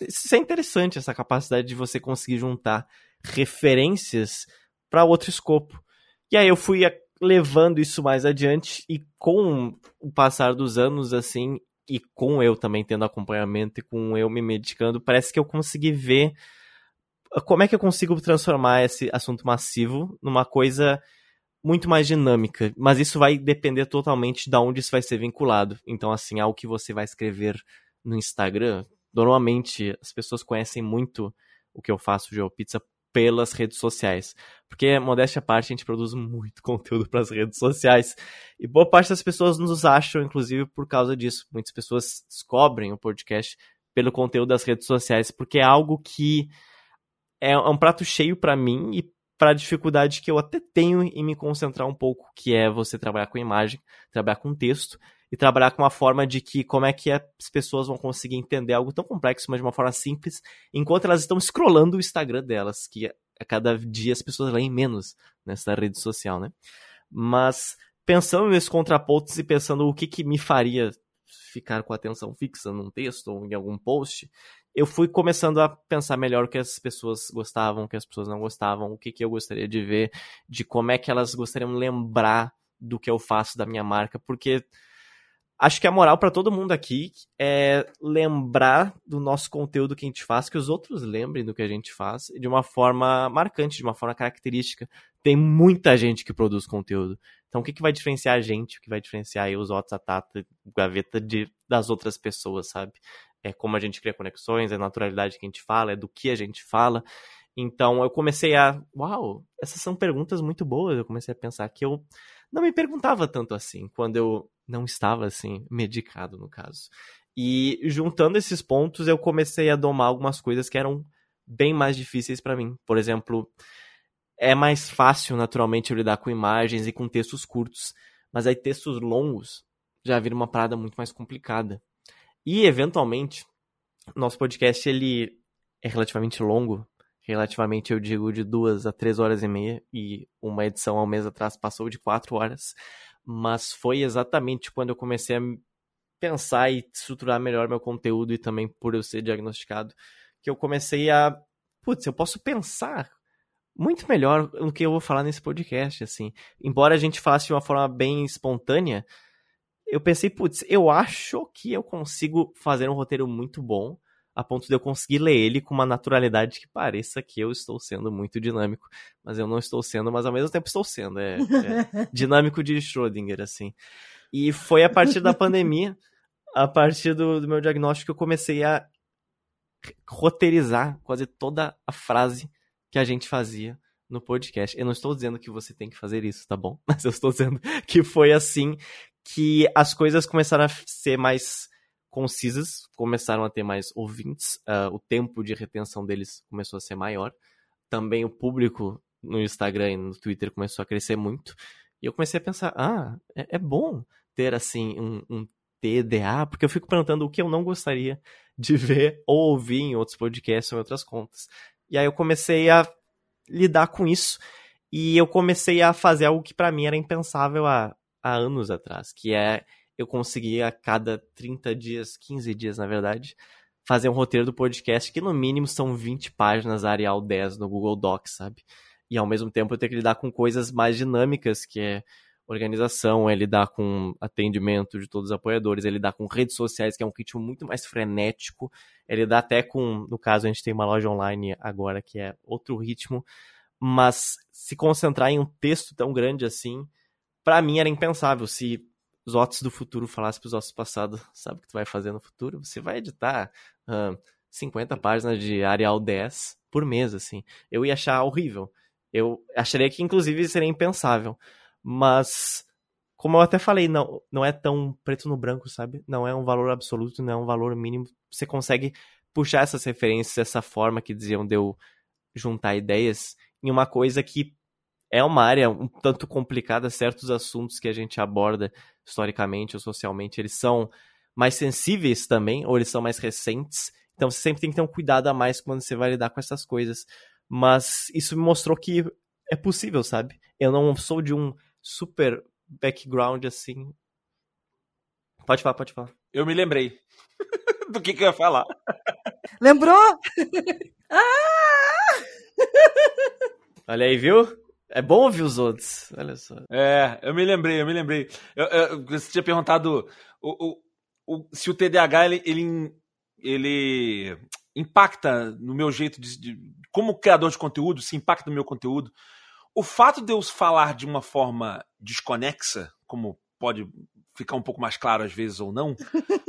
isso é interessante, essa capacidade de você conseguir juntar referências para outro escopo. E aí eu fui levando isso mais adiante e com o passar dos anos, assim, e com eu também tendo acompanhamento e com eu me medicando, parece que eu consegui ver como é que eu consigo transformar esse assunto massivo numa coisa muito mais dinâmica, mas isso vai depender totalmente de onde isso vai ser vinculado. Então, assim, algo que você vai escrever no Instagram, normalmente as pessoas conhecem muito o que eu faço de Pizza pelas redes sociais. Porque, modéstia à parte, a gente produz muito conteúdo para as redes sociais. E boa parte das pessoas nos acham, inclusive, por causa disso. Muitas pessoas descobrem o podcast pelo conteúdo das redes sociais, porque é algo que é um prato cheio para mim e para a dificuldade que eu até tenho em me concentrar um pouco, que é você trabalhar com imagem, trabalhar com texto e trabalhar com uma forma de que como é que as pessoas vão conseguir entender algo tão complexo, mas de uma forma simples, enquanto elas estão scrollando o Instagram delas, que a cada dia as pessoas leem menos nessa rede social, né? Mas pensando nesses contrapontos e pensando o que, que me faria ficar com a atenção fixa num texto ou em algum post, eu fui começando a pensar melhor o que as pessoas gostavam, o que as pessoas não gostavam, o que, que eu gostaria de ver, de como é que elas gostariam de lembrar do que eu faço da minha marca, porque acho que a moral para todo mundo aqui é lembrar do nosso conteúdo que a gente faz, que os outros lembrem do que a gente faz de uma forma marcante, de uma forma característica. Tem muita gente que produz conteúdo. Então, o que, que vai diferenciar a gente, o que vai diferenciar os Ottos, a Tata, o Gaveta de, das outras pessoas, sabe? É como a gente cria conexões, é a naturalidade que a gente fala, é do que a gente fala. Então, eu comecei a. Uau, essas são perguntas muito boas. Eu comecei a pensar que eu não me perguntava tanto assim quando eu não estava assim, medicado no caso. E juntando esses pontos, eu comecei a domar algumas coisas que eram bem mais difíceis para mim. Por exemplo, é mais fácil naturalmente eu lidar com imagens e com textos curtos, mas aí textos longos já vira uma parada muito mais complicada. E eventualmente, nosso podcast ele é relativamente longo, relativamente eu digo de duas a três horas e meia e uma edição ao mês atrás passou de quatro horas mas foi exatamente quando eu comecei a pensar e estruturar melhor meu conteúdo e também por eu ser diagnosticado, que eu comecei a, putz, eu posso pensar muito melhor no que eu vou falar nesse podcast, assim. Embora a gente falasse de uma forma bem espontânea, eu pensei, putz, eu acho que eu consigo fazer um roteiro muito bom a ponto de eu conseguir ler ele com uma naturalidade que pareça que eu estou sendo muito dinâmico. Mas eu não estou sendo, mas ao mesmo tempo estou sendo. É, é dinâmico de Schrödinger, assim. E foi a partir da pandemia, a partir do, do meu diagnóstico, que eu comecei a roteirizar quase toda a frase que a gente fazia no podcast. Eu não estou dizendo que você tem que fazer isso, tá bom? Mas eu estou dizendo que foi assim que as coisas começaram a ser mais concisas, começaram a ter mais ouvintes, uh, o tempo de retenção deles começou a ser maior. Também o público no Instagram e no Twitter começou a crescer muito. E eu comecei a pensar, ah, é, é bom ter assim um, um TDA, porque eu fico perguntando o que eu não gostaria de ver ou ouvir em outros podcasts ou em outras contas. E aí eu comecei a lidar com isso e eu comecei a fazer algo que para mim era impensável há, há anos atrás, que é eu conseguia a cada 30 dias, 15 dias na verdade, fazer um roteiro do podcast que no mínimo são 20 páginas Arial 10 no Google Docs, sabe? E ao mesmo tempo eu ter que lidar com coisas mais dinâmicas, que é organização, é lidar com atendimento de todos os apoiadores, é lidar com redes sociais, que é um ritmo muito mais frenético, é lidar até com, no caso a gente tem uma loja online agora que é outro ritmo, mas se concentrar em um texto tão grande assim, para mim era impensável. Se os Otis do futuro falasse pros Otis do passado, sabe o que tu vai fazer no futuro? Você vai editar uh, 50 páginas de Arial 10 por mês, assim. Eu ia achar horrível. Eu acharia que, inclusive, seria impensável. Mas, como eu até falei, não, não é tão preto no branco, sabe? Não é um valor absoluto, não é um valor mínimo. Você consegue puxar essas referências, essa forma que diziam de eu juntar ideias em uma coisa que é uma área um tanto complicada, certos assuntos que a gente aborda historicamente ou socialmente, eles são mais sensíveis também, ou eles são mais recentes. Então você sempre tem que ter um cuidado a mais quando você vai lidar com essas coisas. Mas isso me mostrou que é possível, sabe? Eu não sou de um super background assim. Pode falar, pode falar. Eu me lembrei do que, que eu ia falar. Lembrou? ah! Olha aí, viu? É bom ouvir os outros, olha só. É, eu me lembrei, eu me lembrei. Eu, eu, você tinha perguntado o, o, o, se o TDAH ele, ele, ele, impacta no meu jeito de, de, Como criador de conteúdo, se impacta no meu conteúdo. O fato de eu falar de uma forma desconexa, como pode ficar um pouco mais claro às vezes ou não,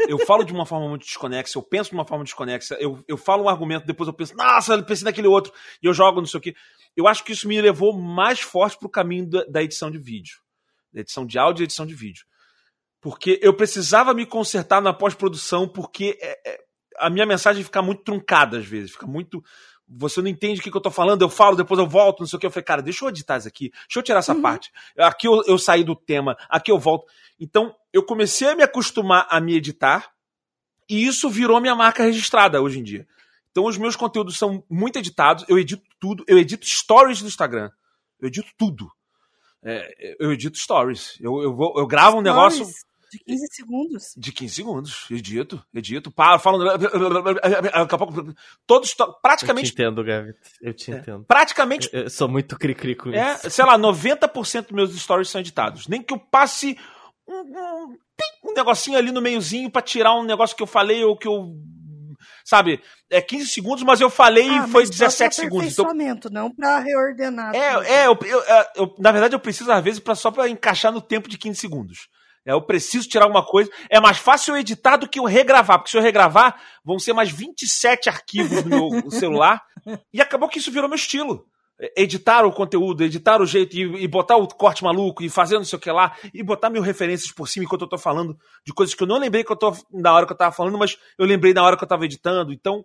eu falo de uma forma muito desconexa, eu penso de uma forma desconexa, eu, eu falo um argumento, depois eu penso, nossa, eu pensei naquele outro, e eu jogo não sei o que. Eu acho que isso me levou mais forte para o caminho da, da, edição de vídeo, da edição de áudio e edição de vídeo. Porque eu precisava me consertar na pós-produção, porque é, é, a minha mensagem fica muito truncada às vezes, fica muito você não entende o que, que eu tô falando, eu falo, depois eu volto, não sei o que. Eu falei, cara, deixa eu editar isso aqui, deixa eu tirar essa uhum. parte. Aqui eu, eu saí do tema, aqui eu volto. Então, eu comecei a me acostumar a me editar, e isso virou minha marca registrada hoje em dia. Então os meus conteúdos são muito editados, eu edito tudo, eu edito stories do Instagram. Eu edito tudo. É, eu edito stories. Eu, eu, vou, eu gravo um negócio. De 15 segundos. De 15 segundos. Edito, edito. Paro, falo. Daqui a pouco. Todos. Praticamente. Eu te entendo, Gavit. Eu te é, entendo. Praticamente. Eu, eu, sou muito cri-cri com é, isso. Sei lá, 90% dos meus stories são editados. Nem que eu passe um, um, um negocinho ali no meiozinho para tirar um negócio que eu falei ou que eu sabe, é 15 segundos, mas eu falei ah, e foi 17 segundos. Então, não para reordenar. É, é eu, eu, é, eu, na verdade eu preciso às vezes pra, só para encaixar no tempo de 15 segundos. É, eu preciso tirar alguma coisa. É mais fácil eu editar do que eu regravar, porque se eu regravar, vão ser mais 27 arquivos no meu celular. E acabou que isso virou meu estilo editar o conteúdo, editar o jeito e, e, botar o corte maluco e fazer não sei o que lá e botar mil referências por cima enquanto eu tô falando de coisas que eu não lembrei que eu tô na hora que eu tava falando, mas eu lembrei na hora que eu tava editando. Então,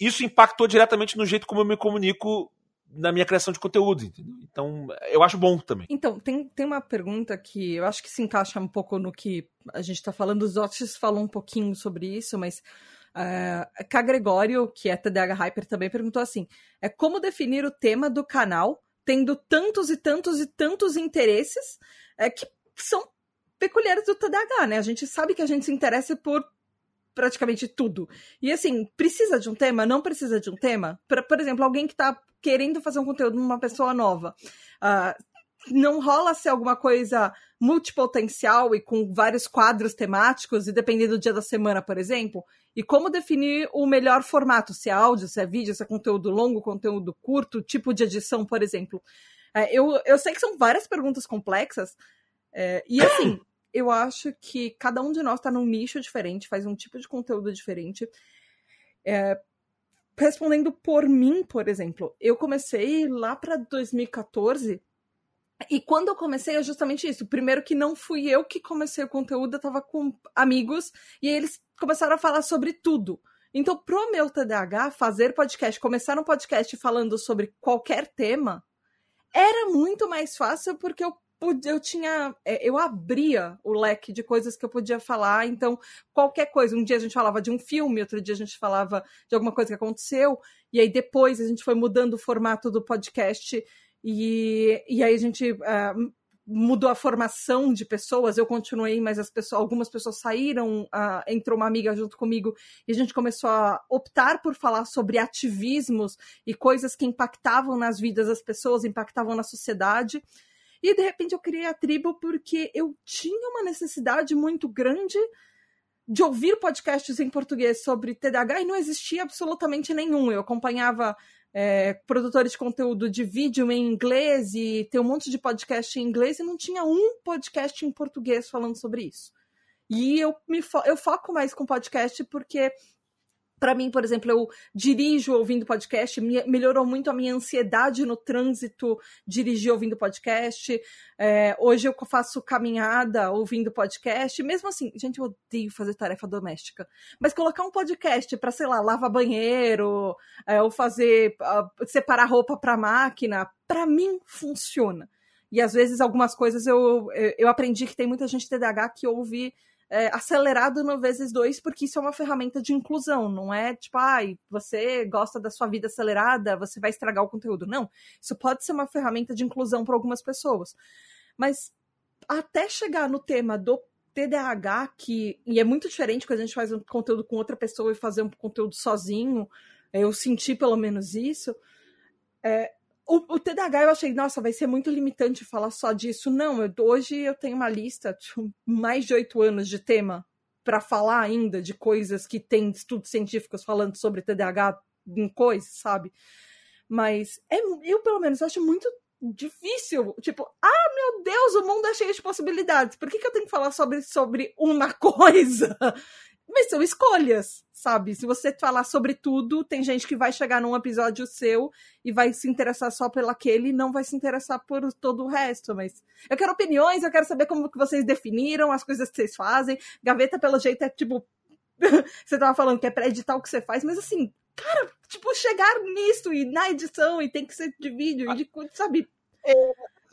isso impactou diretamente no jeito como eu me comunico na minha criação de conteúdo, entendeu? Então, eu acho bom também. Então, tem, tem uma pergunta que eu acho que se encaixa um pouco no que a gente tá falando, os Otis falou um pouquinho sobre isso, mas Uh. Gregório, que é TDH Hyper, também perguntou assim: é como definir o tema do canal tendo tantos e tantos e tantos interesses é, que são peculiares do TDAH, né? A gente sabe que a gente se interessa por praticamente tudo. E assim, precisa de um tema? Não precisa de um tema? Pra, por exemplo, alguém que está querendo fazer um conteúdo numa pessoa nova. Uh, não rola ser alguma coisa multipotencial e com vários quadros temáticos, e dependendo do dia da semana, por exemplo? E como definir o melhor formato? Se é áudio, se é vídeo, se é conteúdo longo, conteúdo curto, tipo de edição, por exemplo? É, eu, eu sei que são várias perguntas complexas, é, e assim, eu acho que cada um de nós está num nicho diferente, faz um tipo de conteúdo diferente. É, respondendo por mim, por exemplo, eu comecei lá para 2014 e quando eu comecei é justamente isso. Primeiro que não fui eu que comecei o conteúdo, eu tava com amigos e eles começaram a falar sobre tudo. Então, pro meu TDAH, fazer podcast, começar um podcast falando sobre qualquer tema, era muito mais fácil porque eu eu tinha, é, eu abria o leque de coisas que eu podia falar, então qualquer coisa, um dia a gente falava de um filme, outro dia a gente falava de alguma coisa que aconteceu, e aí depois a gente foi mudando o formato do podcast e, e aí a gente uh, mudou a formação de pessoas. Eu continuei, mas as pessoas, algumas pessoas saíram. Uh, entrou uma amiga junto comigo e a gente começou a optar por falar sobre ativismos e coisas que impactavam nas vidas das pessoas, impactavam na sociedade. E de repente eu criei a tribo porque eu tinha uma necessidade muito grande de ouvir podcasts em português sobre TDAH e não existia absolutamente nenhum. Eu acompanhava é, produtores de conteúdo de vídeo em inglês e tem um monte de podcast em inglês e não tinha um podcast em português falando sobre isso. E eu me fo eu foco mais com podcast porque para mim, por exemplo, eu dirijo ouvindo podcast, melhorou muito a minha ansiedade no trânsito, dirigir ouvindo podcast. É, hoje eu faço caminhada ouvindo podcast. Mesmo assim, gente, eu odeio fazer tarefa doméstica. Mas colocar um podcast para, sei lá, lavar banheiro, é, ou fazer, uh, separar roupa para máquina, para mim funciona. E às vezes algumas coisas eu, eu aprendi que tem muita gente TDAH que ouve é, acelerado no vezes dois, porque isso é uma ferramenta de inclusão, não é tipo, ai, você gosta da sua vida acelerada, você vai estragar o conteúdo. Não, isso pode ser uma ferramenta de inclusão para algumas pessoas. Mas até chegar no tema do TDAH, que e é muito diferente quando a gente faz um conteúdo com outra pessoa e fazer um conteúdo sozinho, eu senti pelo menos isso. É, o, o, TDAH eu achei, nossa, vai ser muito limitante falar só disso. Não, eu, hoje eu tenho uma lista, tipo, mais de oito anos de tema para falar ainda de coisas que tem estudos científicos falando sobre TDAH em coisas, sabe? Mas é, eu, pelo menos, acho muito difícil. Tipo, ah, meu Deus, o mundo é cheio de possibilidades. Por que, que eu tenho que falar sobre, sobre uma coisa? Mas são escolhas, sabe? Se você falar sobre tudo, tem gente que vai chegar num episódio seu e vai se interessar só pelo aquele e não vai se interessar por todo o resto. Mas eu quero opiniões, eu quero saber como que vocês definiram as coisas que vocês fazem. Gaveta, pelo jeito, é tipo. você tava falando que é pra editar o que você faz, mas assim, cara, tipo, chegar nisso e na edição e tem que ser de vídeo e de. sabe? É,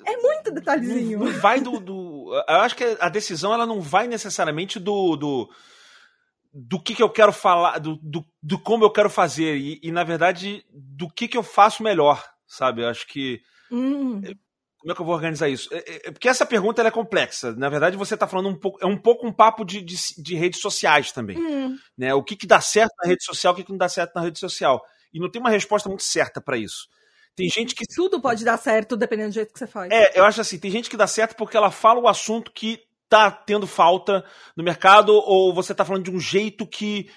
é muito detalhezinho. Não, não vai do, do. Eu acho que a decisão ela não vai necessariamente do, do do que, que eu quero falar, do, do, do como eu quero fazer e, e, na verdade, do que, que eu faço melhor, sabe? Eu acho que. Hum. Como é que eu vou organizar isso? É, é, é porque essa pergunta é complexa. Na verdade, você está falando um pouco. É um pouco um papo de, de, de redes sociais também. Hum. Né? O que, que dá certo na rede social, o que, que não dá certo na rede social. E não tem uma resposta muito certa para isso. Tem gente que. Tudo pode dar certo dependendo do jeito que você faz. É, eu acho assim, tem gente que dá certo porque ela fala o assunto que tá tendo falta no mercado, ou você tá falando de um jeito que,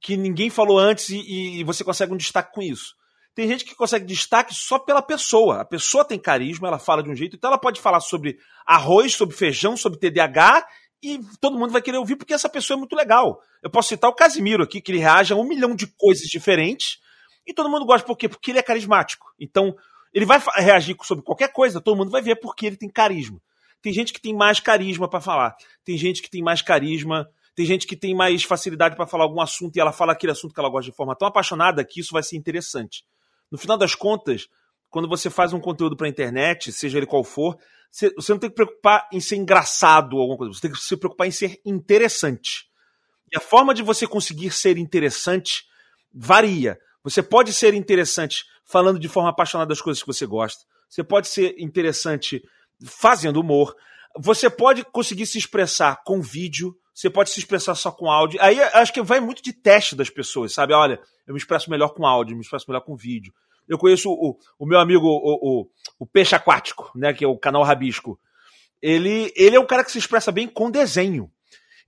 que ninguém falou antes e, e você consegue um destaque com isso. Tem gente que consegue destaque só pela pessoa. A pessoa tem carisma, ela fala de um jeito, então ela pode falar sobre arroz, sobre feijão, sobre TDAH, e todo mundo vai querer ouvir porque essa pessoa é muito legal. Eu posso citar o Casimiro aqui, que ele reage a um milhão de coisas diferentes, e todo mundo gosta. Por quê? Porque ele é carismático. Então, ele vai reagir sobre qualquer coisa, todo mundo vai ver porque ele tem carisma. Tem gente que tem mais carisma para falar. Tem gente que tem mais carisma. Tem gente que tem mais facilidade para falar algum assunto e ela fala aquele assunto que ela gosta de forma tão apaixonada que isso vai ser interessante. No final das contas, quando você faz um conteúdo para internet, seja ele qual for, você, não tem que preocupar em ser engraçado ou alguma coisa. Você tem que se preocupar em ser interessante. E a forma de você conseguir ser interessante varia. Você pode ser interessante falando de forma apaixonada das coisas que você gosta. Você pode ser interessante fazendo humor. Você pode conseguir se expressar com vídeo, você pode se expressar só com áudio. Aí acho que vai muito de teste das pessoas, sabe? Olha, eu me expresso melhor com áudio, me expresso melhor com vídeo. Eu conheço o, o meu amigo, o, o, o, Peixe Aquático, né? Que é o canal Rabisco. Ele, ele é um cara que se expressa bem com desenho.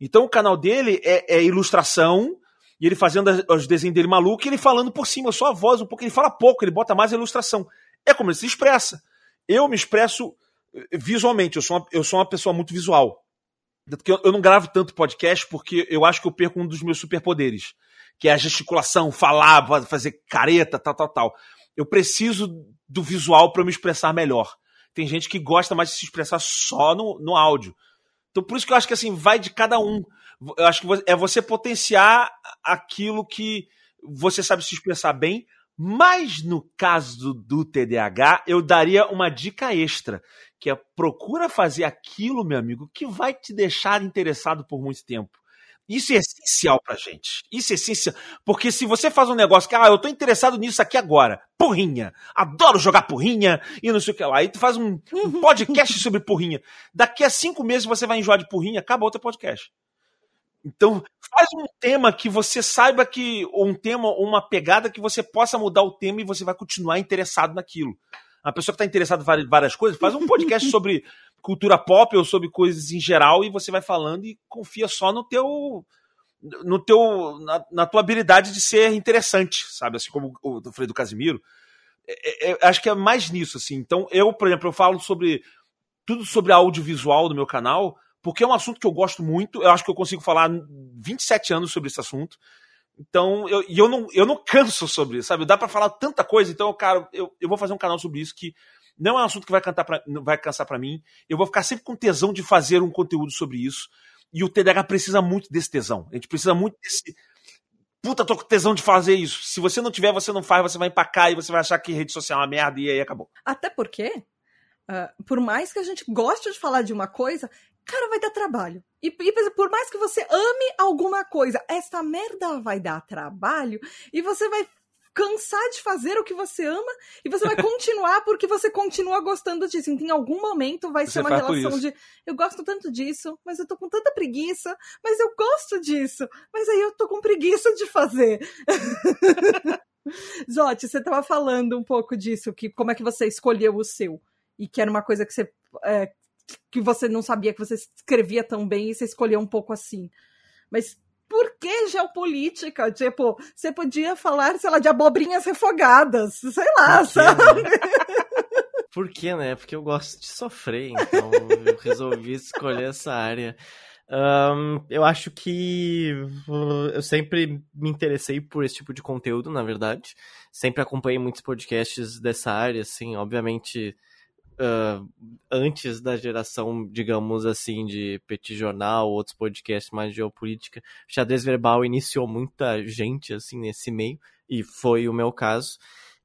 Então o canal dele é, é ilustração, e ele fazendo os desenhos dele maluco, e ele falando por cima, só a voz um pouco, ele fala pouco, ele bota mais ilustração. É como ele se expressa. Eu me expresso visualmente, eu sou uma, eu sou uma pessoa muito visual. Porque eu, eu não gravo tanto podcast porque eu acho que eu perco um dos meus superpoderes, que é a gesticulação, falar, fazer careta, tal, tal, tal. Eu preciso do visual para me expressar melhor. Tem gente que gosta mais de se expressar só no, no áudio. Então, por isso que eu acho que assim, vai de cada um. Eu acho que é você potenciar aquilo que você sabe se expressar bem, mas no caso do, TDAH, eu daria uma dica extra, que é procura fazer aquilo, meu amigo, que vai te deixar interessado por muito tempo. Isso é essencial pra gente. Isso é essencial. Porque se você faz um negócio que, ah, eu tô interessado nisso aqui agora, porrinha, adoro jogar porrinha e não sei o que lá. Aí tu faz um, um podcast sobre porrinha. Daqui a cinco meses você vai enjoar de porrinha, acaba outro podcast. Então, faz um tema que você saiba que, ou um tema, ou uma pegada que você possa mudar o tema e você vai continuar interessado naquilo a pessoa que está interessada em várias coisas, faz um podcast sobre cultura pop ou sobre coisas em geral e você vai falando e confia só no teu no teu na, na tua habilidade de ser interessante, sabe? Assim como eu falei do Casimiro, é, é, é, acho que é mais nisso assim. Então, eu, por exemplo, eu falo sobre tudo sobre audiovisual do meu canal, porque é um assunto que eu gosto muito, eu acho que eu consigo falar 27 anos sobre esse assunto. Então, eu, e eu não, eu não canso sobre isso, sabe? Dá para falar tanta coisa, então, cara, eu, eu vou fazer um canal sobre isso que não é um assunto que vai, cantar pra, vai cansar para mim. Eu vou ficar sempre com tesão de fazer um conteúdo sobre isso. E o TDAH precisa muito desse tesão. A gente precisa muito desse. Puta, tô com tesão de fazer isso. Se você não tiver, você não faz, você vai empacar e você vai achar que rede social é uma merda e aí acabou. Até porque, uh, por mais que a gente goste de falar de uma coisa, cara, vai dar trabalho. E, e, por mais que você ame alguma coisa, essa merda vai dar trabalho e você vai cansar de fazer o que você ama e você vai continuar porque você continua gostando disso. Então, em algum momento vai ser uma relação de eu gosto tanto disso, mas eu tô com tanta preguiça, mas eu gosto disso, mas aí eu tô com preguiça de fazer. Zote, você tava falando um pouco disso, que como é que você escolheu o seu? E que era uma coisa que você é, que você não sabia que você escrevia tão bem e você escolheu um pouco assim. Mas por que geopolítica? Tipo, você podia falar, sei lá, de abobrinhas refogadas, sei lá, por sabe? Né? Por que, né? Porque eu gosto de sofrer, então eu resolvi escolher essa área. Um, eu acho que eu sempre me interessei por esse tipo de conteúdo, na verdade. Sempre acompanhei muitos podcasts dessa área, assim, obviamente uh, antes da geração, digamos assim, de Petit Jornal, outros podcasts mais de geopolítica, xadrez verbal iniciou muita gente assim nesse meio, e foi o meu caso.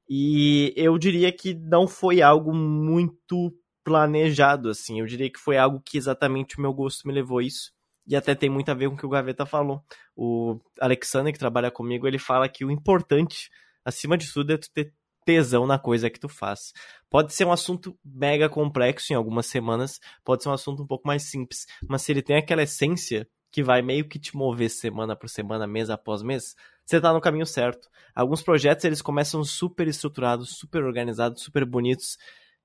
E eu diria que não foi algo muito planejado, assim. Eu diria que foi algo que exatamente o meu gosto me levou a isso. E até tem muito a ver com o que o Gaveta falou. O Alexander, que trabalha comigo, ele fala que o importante, acima de tudo, é tu ter tesão na coisa que tu faz. Pode ser um assunto mega complexo em algumas semanas, pode ser um assunto um pouco mais simples, mas se ele tem aquela essência que vai meio que te mover semana por semana, mês após mês, você tá no caminho certo. Alguns projetos eles começam super estruturados, super organizados, super bonitos,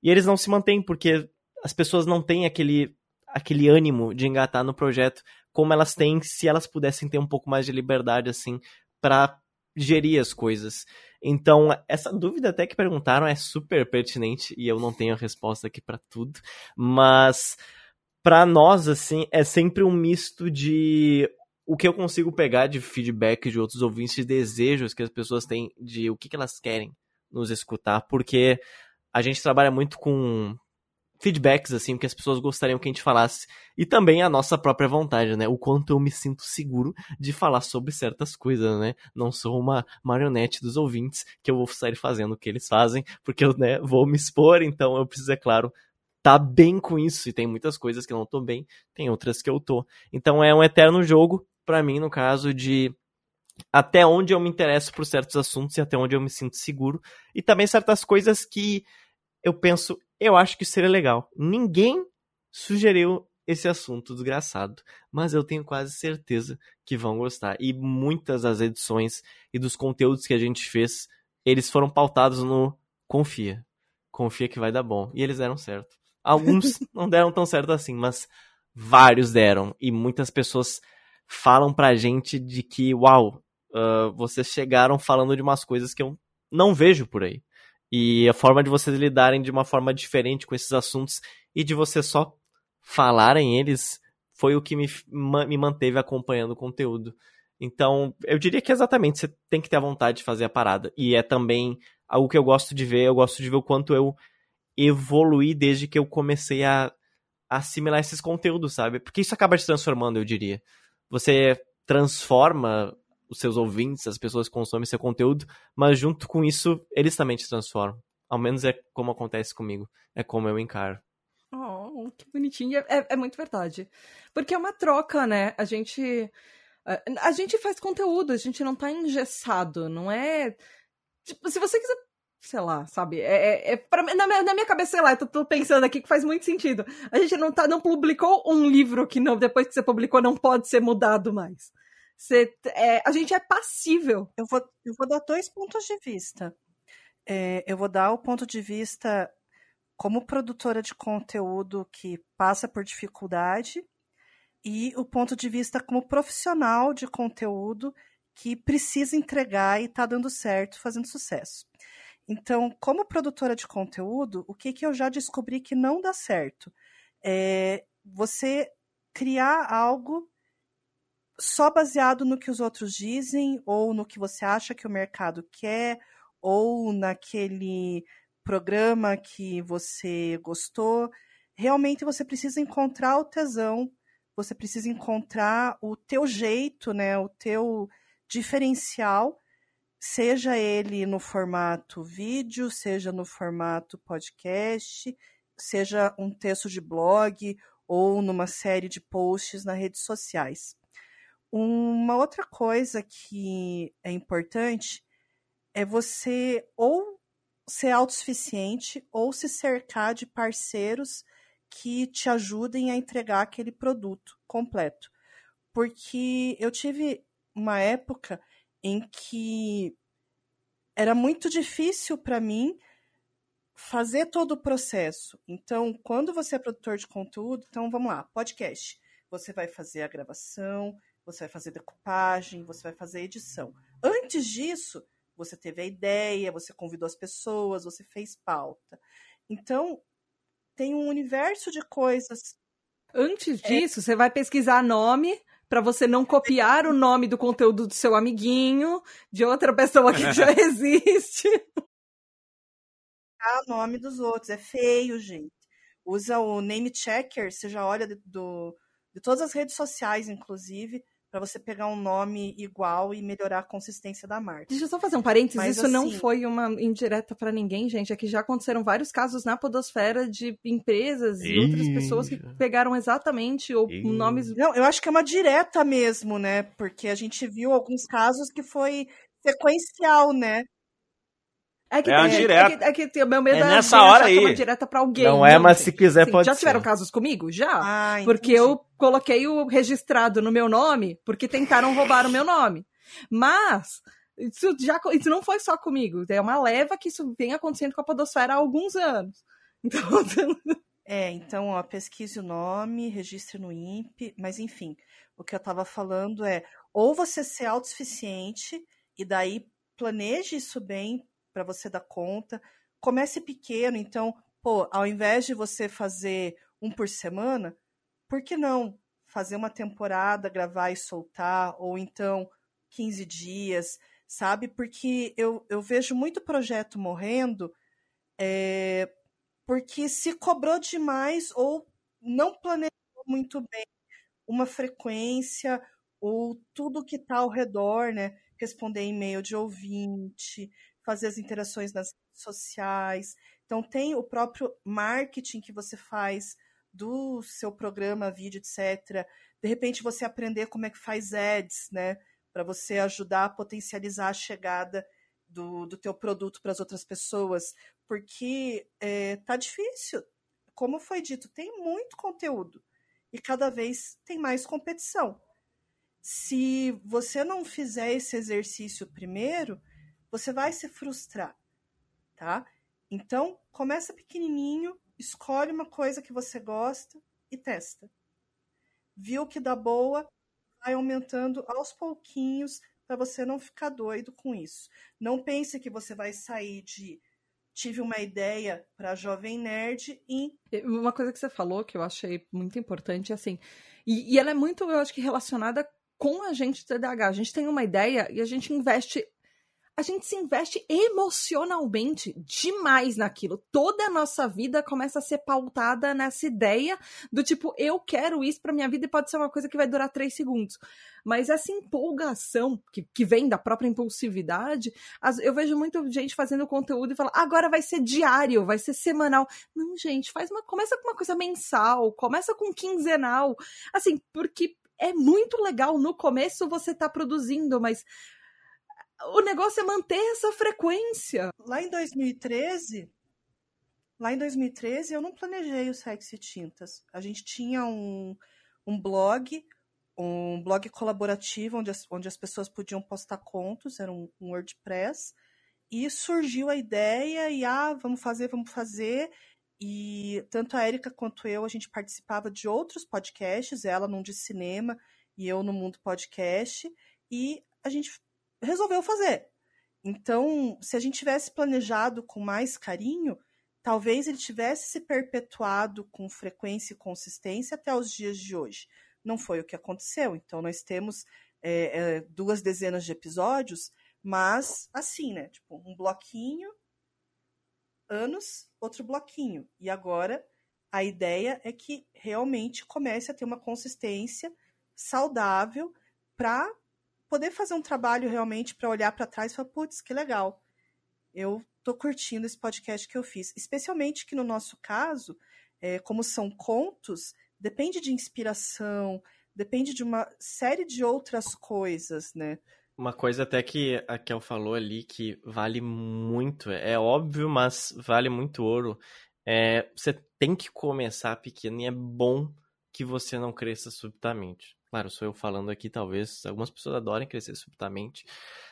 e eles não se mantêm porque as pessoas não têm aquele aquele ânimo de engatar no projeto como elas têm se elas pudessem ter um pouco mais de liberdade assim para gerir as coisas. Então, essa dúvida até que perguntaram é super pertinente e eu não tenho a resposta aqui para tudo, mas para nós assim é sempre um misto de o que eu consigo pegar de feedback de outros ouvintes, de desejos que as pessoas têm de o que, que elas querem nos escutar, porque a gente trabalha muito com feedbacks, assim, que as pessoas gostariam que a gente falasse. E também a nossa própria vontade, né? O quanto eu me sinto seguro de falar sobre certas coisas, né? Não sou uma marionete dos ouvintes que eu vou sair fazendo o que eles fazem, porque eu né, vou me expor, então eu preciso, é claro, tá bem com isso. E tem muitas coisas que eu não tô bem, tem outras que eu tô. Então é um eterno jogo, para mim, no caso, de até onde eu me interesso por certos assuntos e até onde eu me sinto seguro. E também certas coisas que eu penso, eu acho que seria legal. Ninguém sugeriu esse assunto desgraçado, mas eu tenho quase certeza que vão gostar. E muitas das edições e dos conteúdos que a gente fez, eles foram pautados no confia. Confia que vai dar bom. E eles deram certo. Alguns não deram tão certo assim, mas vários deram. E muitas pessoas falam pra gente de que, uau, uh, vocês chegaram falando de umas coisas que eu não vejo por aí. E a forma de vocês lidarem de uma forma diferente com esses assuntos e de vocês só falarem eles foi o que me, me manteve acompanhando o conteúdo. Então, eu diria que exatamente você tem que ter a vontade de fazer a parada. E é também algo que eu gosto de ver, eu gosto de ver o quanto eu evoluí desde que eu comecei a, assimilar esses conteúdos, sabe? Porque isso acaba te transformando, eu diria. Você transforma os seus ouvintes, as pessoas consomem seu conteúdo, mas junto com isso, eles também te transformam. Ao menos é como acontece comigo. É como eu encaro. Oh, que bonitinho. É, é muito verdade. Porque é uma troca, né? A gente. A gente faz conteúdo, a gente não tá engessado, não é. Tipo, se você quiser sei lá, sabe? É, é, é pra, na, minha, na minha cabeça, sei lá, eu tô, tô, pensando aqui que faz muito sentido. A gente não, tá, não publicou um livro que não, depois que você publicou não pode ser mudado mais. Você, é, a gente é passível. Eu vou, eu vou dar dois pontos de vista. É, eu vou dar o ponto de vista como produtora de conteúdo que passa por dificuldade e o ponto de vista como profissional de conteúdo que precisa entregar e está dando certo, fazendo sucesso. Então, como produtora de conteúdo, o que, que eu já descobri que não dá certo? É você criar algo só baseado no que os outros dizem, ou no que você acha que o mercado quer, ou naquele programa que você gostou. Realmente você precisa encontrar o tesão, você precisa encontrar o teu jeito, né, o teu diferencial, seja ele no formato vídeo, seja no formato podcast, seja um texto de blog ou numa série de posts nas redes sociais. Uma outra coisa que é importante é você ou ser autossuficiente ou se cercar de parceiros que te ajudem a entregar aquele produto completo. Porque eu tive uma época em que era muito difícil para mim fazer todo o processo. Então, quando você é produtor de conteúdo, então vamos lá, podcast. Você vai fazer a gravação, você vai fazer decupagem, você vai fazer edição. Antes disso, você teve a ideia, você convidou as pessoas, você fez pauta. Então, tem um universo de coisas. Antes é disso, é... você vai pesquisar nome para você não copiar o nome do conteúdo do seu amiguinho, de outra pessoa que já existe. O nome dos outros é feio, gente. Usa o name checker, você já olha do, de todas as redes sociais, inclusive, para você pegar um nome igual e melhorar a consistência da marca. Deixa eu só fazer um parênteses, Mas, isso assim... não foi uma indireta para ninguém, gente, é que já aconteceram vários casos na podosfera de empresas e outras pessoas que pegaram exatamente ou nomes... Não, eu acho que é uma direta mesmo, né? Porque a gente viu alguns casos que foi sequencial, né? É que, é, uma é, direta. É que, é que o meu medo é, é nessa hora aí. uma direta pra alguém. Não é, mas se quiser Sim, pode Já ser. tiveram casos comigo? Já. Ah, porque eu coloquei o registrado no meu nome porque tentaram roubar o meu nome. Mas isso, já, isso não foi só comigo. É uma leva que isso vem acontecendo com a podosfera há alguns anos. Então... É, então, ó, pesquise o nome, registre no INPE, mas enfim, o que eu estava falando é ou você ser autossuficiente e daí planeje isso bem para você dar conta. Comece pequeno, então, pô, ao invés de você fazer um por semana, por que não fazer uma temporada, gravar e soltar, ou então 15 dias, sabe? Porque eu, eu vejo muito projeto morrendo é, porque se cobrou demais ou não planejou muito bem uma frequência ou tudo que está ao redor, né? Responder e-mail de ouvinte, fazer as interações nas redes sociais. Então, tem o próprio marketing que você faz do seu programa, vídeo, etc. De repente, você aprender como é que faz ads, né? Para você ajudar a potencializar a chegada do, do teu produto para as outras pessoas. Porque é, tá difícil. Como foi dito, tem muito conteúdo. E cada vez tem mais competição. Se você não fizer esse exercício primeiro, você vai se frustrar, tá? Então, começa pequenininho, escolhe uma coisa que você gosta e testa. Viu que dá boa, vai aumentando aos pouquinhos para você não ficar doido com isso. Não pense que você vai sair de tive uma ideia para jovem nerd e uma coisa que você falou que eu achei muito importante assim e, e ela é muito eu acho que relacionada com a gente TDAH a gente tem uma ideia e a gente investe a gente se investe emocionalmente demais naquilo. Toda a nossa vida começa a ser pautada nessa ideia do tipo, eu quero isso pra minha vida e pode ser uma coisa que vai durar três segundos. Mas essa empolgação que, que vem da própria impulsividade, as, eu vejo muita gente fazendo conteúdo e fala, agora vai ser diário, vai ser semanal. Não, gente, faz uma, começa com uma coisa mensal, começa com quinzenal. Assim, porque é muito legal no começo você tá produzindo, mas o negócio é manter essa frequência. Lá em 2013, lá em 2013 eu não planejei o Sexy Tintas. A gente tinha um, um blog, um blog colaborativo onde as, onde as pessoas podiam postar contos, era um, um WordPress, e surgiu a ideia e ah, vamos fazer, vamos fazer. E tanto a Erika quanto eu, a gente participava de outros podcasts, ela num de cinema e eu no mundo podcast, e a gente resolveu fazer. Então, se a gente tivesse planejado com mais carinho, talvez ele tivesse se perpetuado com frequência e consistência até os dias de hoje. Não foi o que aconteceu. Então, nós temos é, é, duas dezenas de episódios, mas assim, né? Tipo, um bloquinho, anos, outro bloquinho. E agora a ideia é que realmente comece a ter uma consistência saudável para poder fazer um trabalho realmente para olhar para trás e falar, putz, que legal. Eu tô curtindo esse podcast que eu fiz. Especialmente que no nosso caso, é, como são contos, depende de inspiração, depende de uma série de outras coisas, né? Uma coisa até que a Kel falou ali que vale muito, é óbvio, mas vale muito ouro. É, você tem que começar pequeno e é bom que você não cresça subitamente. Claro, sou eu falando aqui, talvez algumas pessoas adorem crescer subitamente,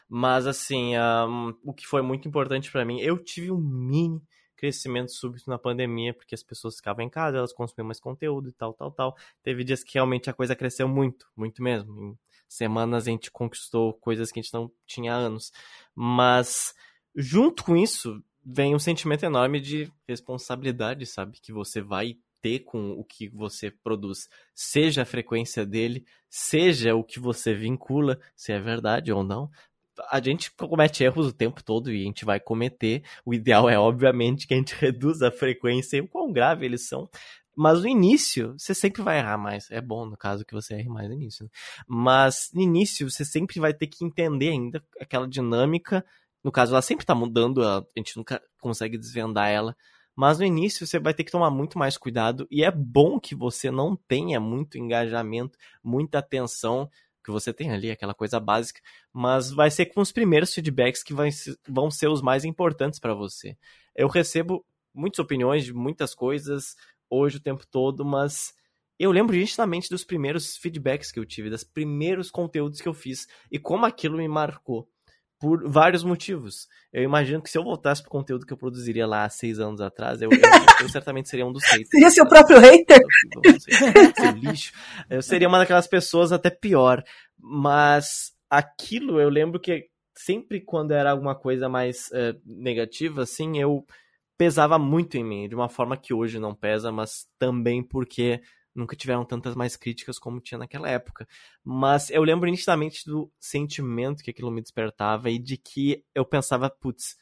mas assim, um, o que foi muito importante para mim, eu tive um mini crescimento súbito na pandemia, porque as pessoas ficavam em casa, elas consumiam mais conteúdo e tal, tal, tal. Teve dias que realmente a coisa cresceu muito, muito mesmo. Em semanas a gente conquistou coisas que a gente não tinha há anos. Mas junto com isso, vem um sentimento enorme de responsabilidade, sabe? Que você vai ter com o que você produz, seja a frequência dele, seja o que você vincula, se é verdade ou não. A gente comete erros o tempo todo e a gente vai cometer. O ideal é, obviamente, que a gente reduza a frequência e o quão grave eles são. Mas no início, você sempre vai errar mais. É bom, no caso, que você erre mais no início. Né? Mas no início, você sempre vai ter que entender ainda aquela dinâmica. No caso, ela sempre tá mudando, a gente nunca consegue desvendar ela. Mas no início você vai ter que tomar muito mais cuidado e é bom que você não tenha muito engajamento, muita atenção, que você tem ali, aquela coisa básica, mas vai ser com os primeiros feedbacks que vão ser os mais importantes para você. Eu recebo muitas opiniões de muitas coisas hoje o tempo todo, mas eu lembro justamente dos primeiros feedbacks que eu tive, dos primeiros conteúdos que eu fiz e como aquilo me marcou por vários motivos. Eu imagino que se eu voltasse pro conteúdo que eu produziria lá há seis anos atrás, eu, eu, eu certamente seria um dos haters. Seria seu próprio hater? Seu lixo. Eu seria uma daquelas pessoas até pior. Mas aquilo eu lembro que sempre quando era alguma coisa mais uh, negativa, assim, eu pesava muito em mim, de uma forma que hoje não pesa, mas também porque nunca tiveram tantas mais críticas como tinha naquela época. Mas eu lembro nitidamente do sentimento que aquilo me despertava e de que eu pensava, putz,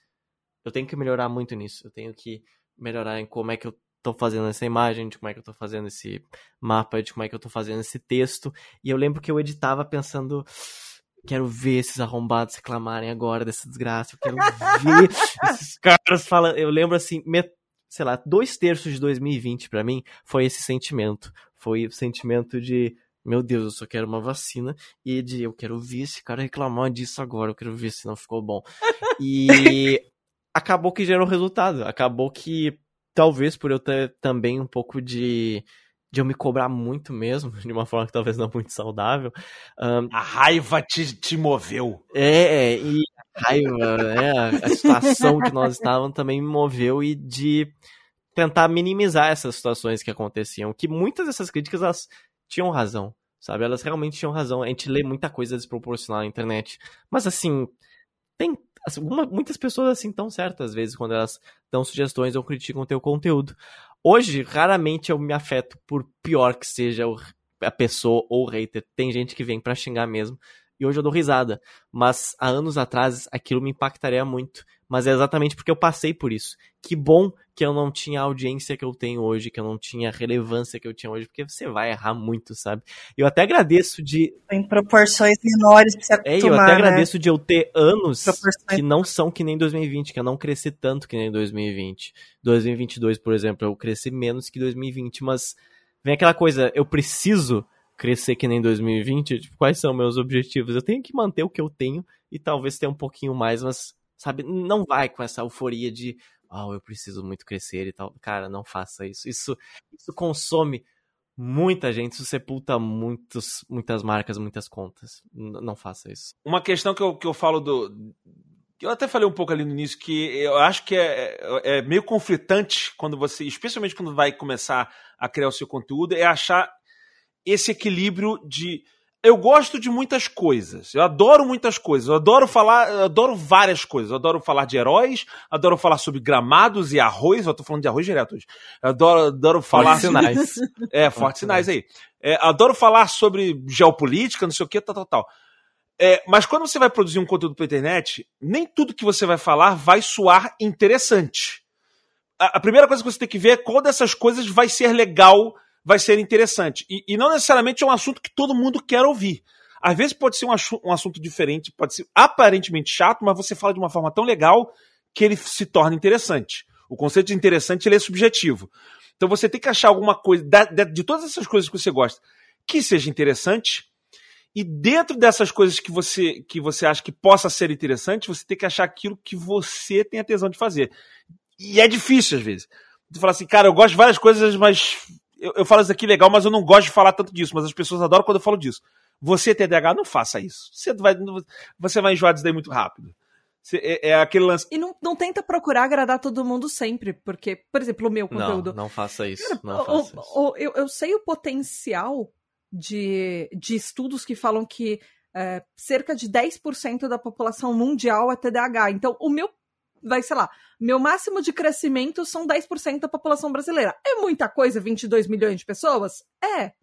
eu tenho que melhorar muito nisso, eu tenho que melhorar em como é que eu tô fazendo essa imagem, de como é que eu tô fazendo esse mapa, de como é que eu tô fazendo esse texto. E eu lembro que eu editava pensando, quero ver esses arrombados reclamarem agora dessa desgraça, eu quero ver esses caras falando. Eu lembro assim, sei lá, dois terços de 2020 para mim foi esse sentimento. Foi o sentimento de, meu Deus, eu só quero uma vacina. E de, eu quero ver esse cara reclamar disso agora, eu quero ver se não ficou bom. E acabou que gerou resultado. Acabou que, talvez por eu ter também um pouco de de eu me cobrar muito mesmo, de uma forma que talvez não muito saudável. Um, a raiva te, te moveu. É, e raiva, né? A situação que nós estávamos também me moveu e de tentar minimizar essas situações que aconteciam. Que muitas dessas críticas elas tinham razão, sabe? Elas realmente tinham razão. A gente lê muita coisa desproporcional na internet. Mas assim, tem assim, muitas pessoas assim estão certas às vezes quando elas dão sugestões ou criticam o teu conteúdo. Hoje, raramente eu me afeto por pior que seja a pessoa ou o hater. Tem gente que vem para xingar mesmo e hoje eu dou risada. Mas há anos atrás aquilo me impactaria muito. Mas é exatamente porque eu passei por isso. Que bom que eu não tinha a audiência que eu tenho hoje, que eu não tinha a relevância que eu tinha hoje, porque você vai errar muito, sabe? Eu até agradeço de. Em proporções menores pra se acostumar, É, eu até né? agradeço de eu ter anos que não são que nem 2020, que eu não cresci tanto que nem 2020. 2022, por exemplo, eu cresci menos que 2020, mas vem aquela coisa, eu preciso crescer que nem 2020, tipo, quais são meus objetivos? Eu tenho que manter o que eu tenho e talvez ter um pouquinho mais, mas, sabe, não vai com essa euforia de, oh, eu preciso muito crescer e tal. Cara, não faça isso. Isso, isso consome muita gente, isso sepulta muitos, muitas marcas, muitas contas. N não faça isso. Uma questão que eu, que eu falo do. Eu até falei um pouco ali no início que eu acho que é, é, é meio conflitante quando você, especialmente quando vai começar a criar o seu conteúdo, é achar esse equilíbrio de eu gosto de muitas coisas. Eu adoro muitas coisas. Eu adoro falar, eu adoro várias coisas. Eu adoro falar de heróis, adoro falar sobre gramados e arroz. Eu tô falando de arroz direto hoje. Eu adoro, adoro falar. Fortes sinais. É, fortes sinais aí. É, adoro falar sobre geopolítica, não sei o que, tal, tal, tal. É, mas quando você vai produzir um conteúdo pra internet, nem tudo que você vai falar vai soar interessante. A, a primeira coisa que você tem que ver é qual dessas coisas vai ser legal vai ser interessante. E, e, não necessariamente é um assunto que todo mundo quer ouvir. Às vezes pode ser um, um assunto diferente, pode ser aparentemente chato, mas você fala de uma forma tão legal que ele se torna interessante. O conceito de interessante ele é subjetivo. Então você tem que achar alguma coisa, de, de todas essas coisas que você gosta, que seja interessante. E dentro dessas coisas que você, que você acha que possa ser interessante, você tem que achar aquilo que você tem a tesão de fazer. E é difícil às vezes. Você fala assim, cara, eu gosto de várias coisas, mas eu, eu falo isso aqui legal, mas eu não gosto de falar tanto disso, mas as pessoas adoram quando eu falo disso. Você, TDAH, não faça isso. Você vai, você vai enjoar disso daí muito rápido. Você, é, é, aquele lance. E não, não tenta procurar agradar todo mundo sempre, porque, por exemplo, o meu conteúdo. Não, não faça isso. Cara, não faça o, o, eu, eu sei o potencial de, de estudos que falam que é, cerca de 10% da população mundial é TDAH. Então, o meu vai, sei lá, meu máximo de crescimento são 10% da população brasileira. É muita coisa, 22 milhões de pessoas? É.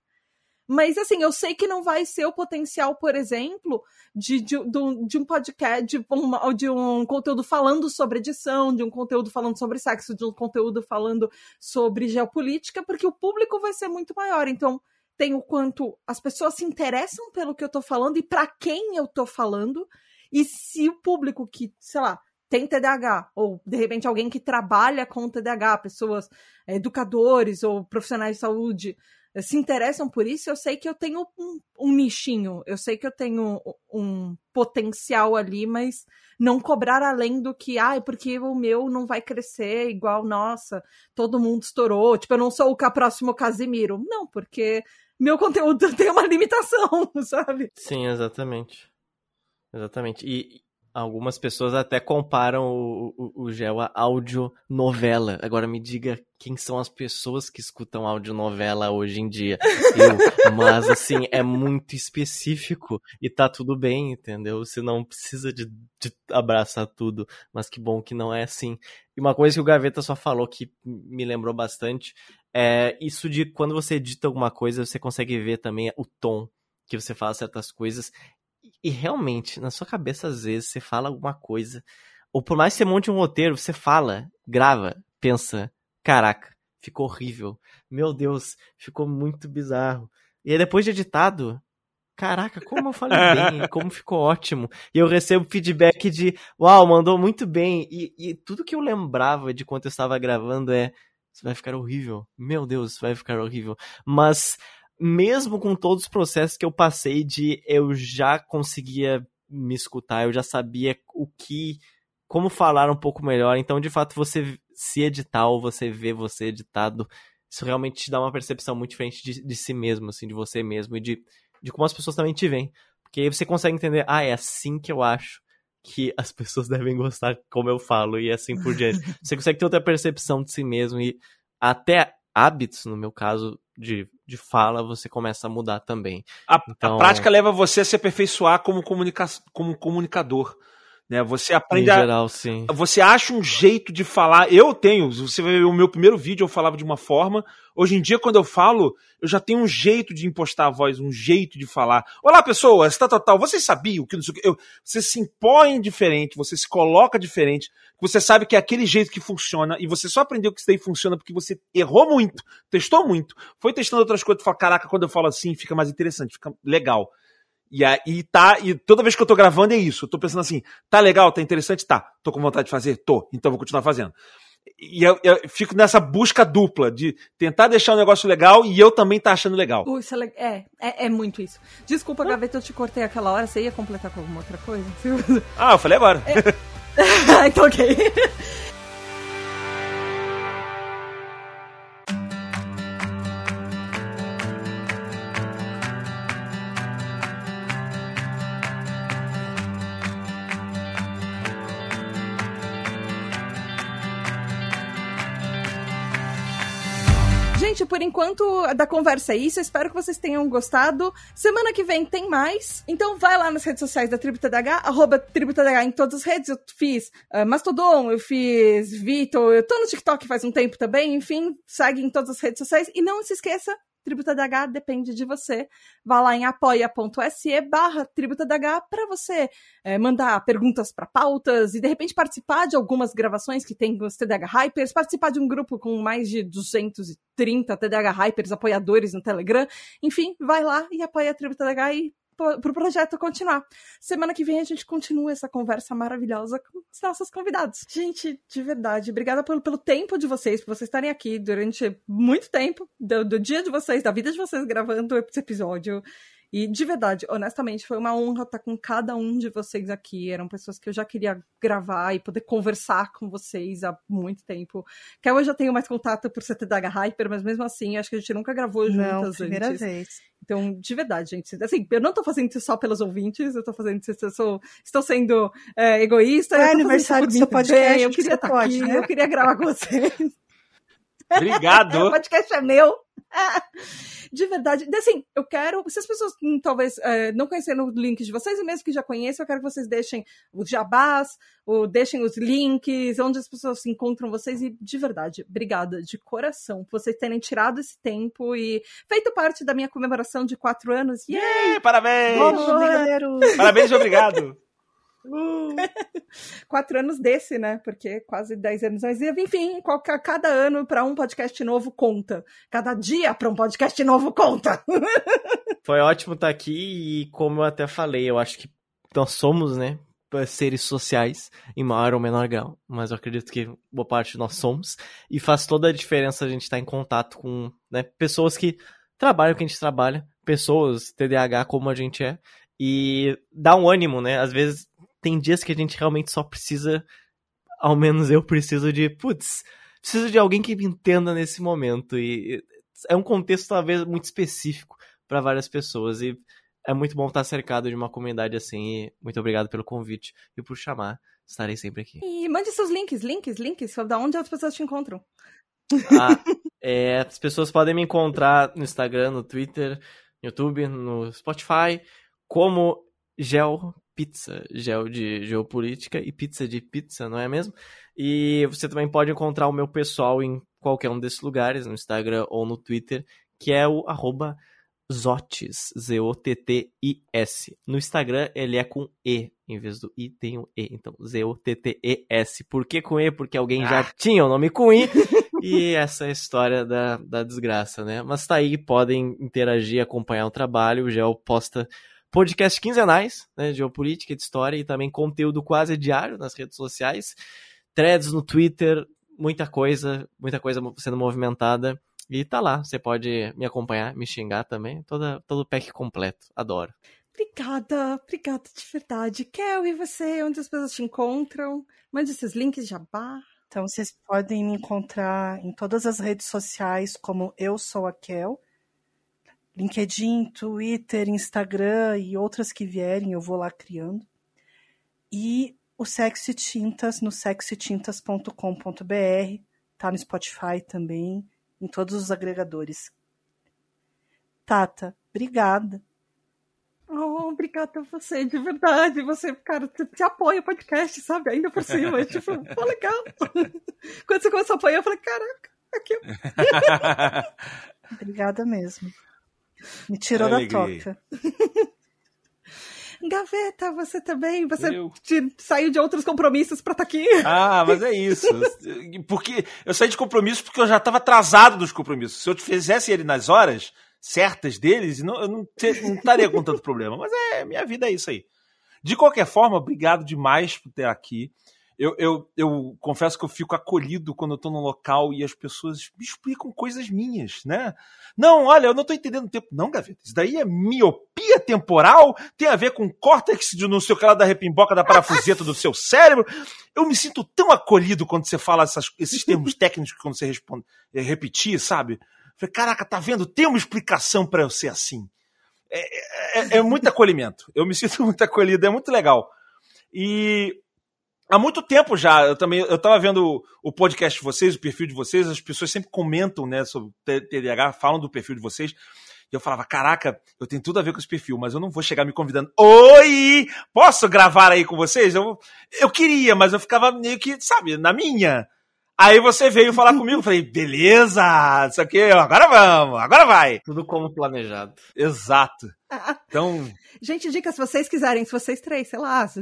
Mas assim, eu sei que não vai ser o potencial, por exemplo, de, de, de um podcast, de um, de um conteúdo falando sobre edição, de um conteúdo falando sobre sexo, de um conteúdo falando sobre geopolítica, porque o público vai ser muito maior. Então, tem o quanto as pessoas se interessam pelo que eu tô falando e para quem eu tô falando. E se o público que, sei lá, tem TDAH, ou de repente alguém que trabalha com TDAH, pessoas, educadores ou profissionais de saúde, se interessam por isso, eu sei que eu tenho um, um, nichinho, eu sei que eu tenho um potencial ali, mas não cobrar além do que, ah, porque o meu não vai crescer igual, nossa, todo mundo estourou, tipo, eu não sou o próximo Casimiro. Não, porque meu conteúdo tem uma limitação, sabe? Sim, exatamente. Exatamente. E, Algumas pessoas até comparam o, o, o Gel a audionovela. Agora me diga quem são as pessoas que escutam audionovela hoje em dia. Eu. Mas, assim, é muito específico e tá tudo bem, entendeu? Você não precisa de, de abraçar tudo. Mas que bom que não é assim. E uma coisa que o Gaveta só falou que me lembrou bastante é isso de quando você edita alguma coisa, você consegue ver também o tom que você fala certas coisas e realmente, na sua cabeça, às vezes, você fala alguma coisa, ou por mais que você monte um roteiro, você fala, grava, pensa, caraca, ficou horrível. Meu Deus, ficou muito bizarro. E aí, depois de editado, caraca, como eu falei bem, como ficou ótimo. E eu recebo feedback de, uau, mandou muito bem. E, e tudo que eu lembrava de quando eu estava gravando é, isso vai ficar horrível. Meu Deus, isso vai ficar horrível. Mas mesmo com todos os processos que eu passei de eu já conseguia me escutar, eu já sabia o que como falar um pouco melhor. Então, de fato, você se editar ou você ver você editado, isso realmente te dá uma percepção muito diferente de, de si mesmo, assim, de você mesmo e de, de como as pessoas também te veem. Porque aí você consegue entender, ah, é assim que eu acho que as pessoas devem gostar como eu falo e assim por diante. você consegue ter outra percepção de si mesmo e até hábitos, no meu caso, de, de fala, você começa a mudar também. A, então... a prática leva você a se aperfeiçoar como, comunica como comunicador. Né? Você aprende em geral, a, sim. Você acha um jeito de falar. Eu tenho, você vai ver o meu primeiro vídeo, eu falava de uma forma. Hoje em dia, quando eu falo, eu já tenho um jeito de impostar a voz, um jeito de falar. Olá, pessoas, tal, tal, tal. Vocês sabiam que não sei o que. Eu, você se impõe diferente, você se coloca diferente. Você sabe que é aquele jeito que funciona e você só aprendeu que isso daí funciona porque você errou muito, testou muito, foi testando outras coisas e fala: caraca, quando eu falo assim, fica mais interessante, fica legal. E aí tá, e toda vez que eu tô gravando é isso. Eu tô pensando assim, tá legal, tá interessante? Tá. Tô com vontade de fazer? Tô. Então vou continuar fazendo. E eu, eu fico nessa busca dupla de tentar deixar o negócio legal e eu também tá achando legal. Uh, isso é, é, é, é, muito isso. Desculpa, ah. Gaveta, eu te cortei aquela hora. Você ia completar com alguma outra coisa? Ah, eu falei agora. É... então, ok. enquanto da conversa é isso. espero que vocês tenham gostado. Semana que vem tem mais. Então vai lá nas redes sociais da TribuTDH, arroba TribuTDH em todas as redes. Eu fiz uh, Mastodon, eu fiz Vitor, eu tô no TikTok faz um tempo também. Enfim, segue em todas as redes sociais. E não se esqueça, Tributa DH depende de você. Vá lá em apoia.se barra Tributa DH para você é, mandar perguntas para pautas e de repente participar de algumas gravações que tem os TDH Hypers, participar de um grupo com mais de 230 TDH Hypers apoiadores no Telegram. Enfim, vai lá e apoia a Tributa DH e pro projeto continuar. Semana que vem a gente continua essa conversa maravilhosa com os nossos convidados. Gente, de verdade, obrigada pelo, pelo tempo de vocês, por vocês estarem aqui durante muito tempo, do, do dia de vocês, da vida de vocês gravando esse episódio. E de verdade, honestamente, foi uma honra estar com cada um de vocês aqui. Eram pessoas que eu já queria gravar e poder conversar com vocês há muito tempo. Que eu já tenho mais contato por CTDH Hyper, mas mesmo assim, acho que a gente nunca gravou juntas não, primeira antes. vez. Então, de verdade, gente. Assim, eu não tô fazendo isso só pelos ouvintes, eu tô fazendo isso, eu sou, estou sendo é, egoísta. É aniversário do seu podcast, eu queria estar pode, aqui, né? eu queria gravar com vocês. Obrigado. o podcast é meu. de verdade. Assim, eu quero. Se as pessoas hum, talvez é, não conheceram os links de vocês, e mesmo que já conheçam, eu quero que vocês deixem os jabás, ou deixem os links, onde as pessoas se encontram vocês. E de verdade, obrigada de coração por vocês terem tirado esse tempo e feito parte da minha comemoração de quatro anos. Yay! Yeah, parabéns! Bom, parabéns e obrigado! Uh. Quatro anos desse, né? Porque quase dez anos. Mas, enfim, qualquer, cada ano para um podcast novo conta. Cada dia para um podcast novo conta. Foi ótimo estar tá aqui e, como eu até falei, eu acho que nós somos, né? Seres sociais, em maior ou menor grau, mas eu acredito que boa parte nós somos, e faz toda a diferença a gente estar tá em contato com né, pessoas que trabalham o que a gente trabalha, pessoas TDAH como a gente é, e dá um ânimo, né? Às vezes tem dias que a gente realmente só precisa, ao menos eu preciso de, putz, preciso de alguém que me entenda nesse momento. E é um contexto talvez muito específico para várias pessoas. E é muito bom estar cercado de uma comunidade assim. E muito obrigado pelo convite e por chamar. Estarei sempre aqui. E mande seus links, links, links, da onde as pessoas te encontram. Ah, é, as pessoas podem me encontrar no Instagram, no Twitter, no YouTube, no Spotify, como Gel pizza, gel de geopolítica e pizza de pizza, não é mesmo? E você também pode encontrar o meu pessoal em qualquer um desses lugares, no Instagram ou no Twitter, que é o arroba Zotis, Z-O-T-T-I-S. No Instagram ele é com E, em vez do I tem o E. Então, Z-O-T-T-E-S. Por que com E? Porque alguém já ah. tinha o nome com I. e essa é a história da, da desgraça, né? Mas tá aí, podem interagir, acompanhar o trabalho. O Gel posta podcasts quinzenais, né, de geopolítica, de história e também conteúdo quase diário nas redes sociais, threads no Twitter, muita coisa, muita coisa sendo movimentada. E tá lá, você pode me acompanhar, me xingar também, toda, todo o pack completo, adoro. Obrigada, obrigada de verdade. Kel, e você? Onde as pessoas te encontram? Mande esses links jabá. Então, vocês podem me encontrar em todas as redes sociais como Eu Sou a Kel. LinkedIn, Twitter, Instagram e outras que vierem, eu vou lá criando. E o Sexy Tintas no sexytintas.com.br, tá no Spotify também, em todos os agregadores. Tata, obrigada. Oh, obrigada a você, de verdade. Você, cara, te apoia o podcast, sabe? Ainda por cima. tipo, pô, legal. Quando você começou a apoiar, eu falei, caraca, aqui. obrigada mesmo. Me tirou da toca. Gaveta, você também? Você te, saiu de outros compromissos para estar tá aqui? Ah, mas é isso. Porque eu saí de compromissos porque eu já estava atrasado dos compromissos. Se eu fizesse ele nas horas certas deles, não, eu não, não estaria com tanto problema. Mas é, minha vida é isso aí. De qualquer forma, obrigado demais por ter aqui eu, eu, eu confesso que eu fico acolhido quando eu tô num local e as pessoas me explicam coisas minhas, né? Não, olha, eu não tô entendendo o tempo. Não, Gaveta, isso daí é miopia temporal, tem a ver com córtex de não sei o que lá da repimboca da parafuseta do seu cérebro. Eu me sinto tão acolhido quando você fala essas, esses termos técnicos quando você responde, é, repetir, sabe? falei, caraca, tá vendo? Tem uma explicação para eu ser assim. É, é, é, muito acolhimento. Eu me sinto muito acolhido, é muito legal. E há muito tempo já, eu também, eu tava vendo o podcast de vocês, o perfil de vocês, as pessoas sempre comentam, né, sobre TDAH, falam do perfil de vocês. E eu falava, caraca, eu tenho tudo a ver com esse perfil, mas eu não vou chegar me convidando. Oi! Posso gravar aí com vocês? Eu, eu queria, mas eu ficava meio que, sabe, na minha. Aí você veio falar comigo, falei, beleza, isso aqui, agora vamos, agora vai. Tudo como planejado. Exato. Então. Gente, dica, se vocês quiserem, se vocês três, sei lá, se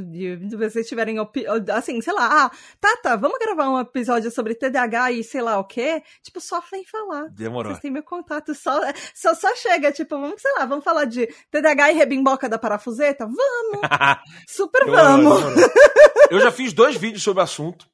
vocês tiverem, assim, sei lá, ah, Tata, vamos gravar um episódio sobre TDAH e sei lá o quê? Tipo, só vem falar. Demorou. Vocês têm meu contato, só, só, só chega, tipo, vamos, sei lá, vamos falar de TDAH e rebimboca da parafuseta? Vamos! Super vamos! Eu já fiz dois vídeos sobre o assunto.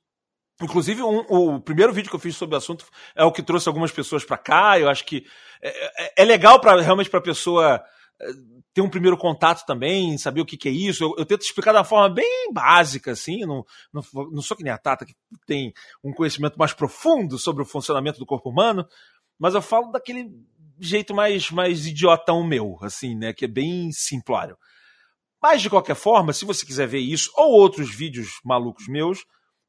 Inclusive, um, o primeiro vídeo que eu fiz sobre o assunto é o que trouxe algumas pessoas para cá. Eu acho que é, é, é legal para realmente para a pessoa é, ter um primeiro contato também, saber o que, que é isso. Eu, eu, tento explicar de uma forma bem básica, assim. Não, não, não sou que nem a Tata, que tem um conhecimento mais profundo sobre o funcionamento do corpo humano, mas eu falo daquele jeito mais, mais idiotão meu, assim, né? Que é bem simplório. Mas, de qualquer forma, se você quiser ver isso ou outros vídeos malucos meus,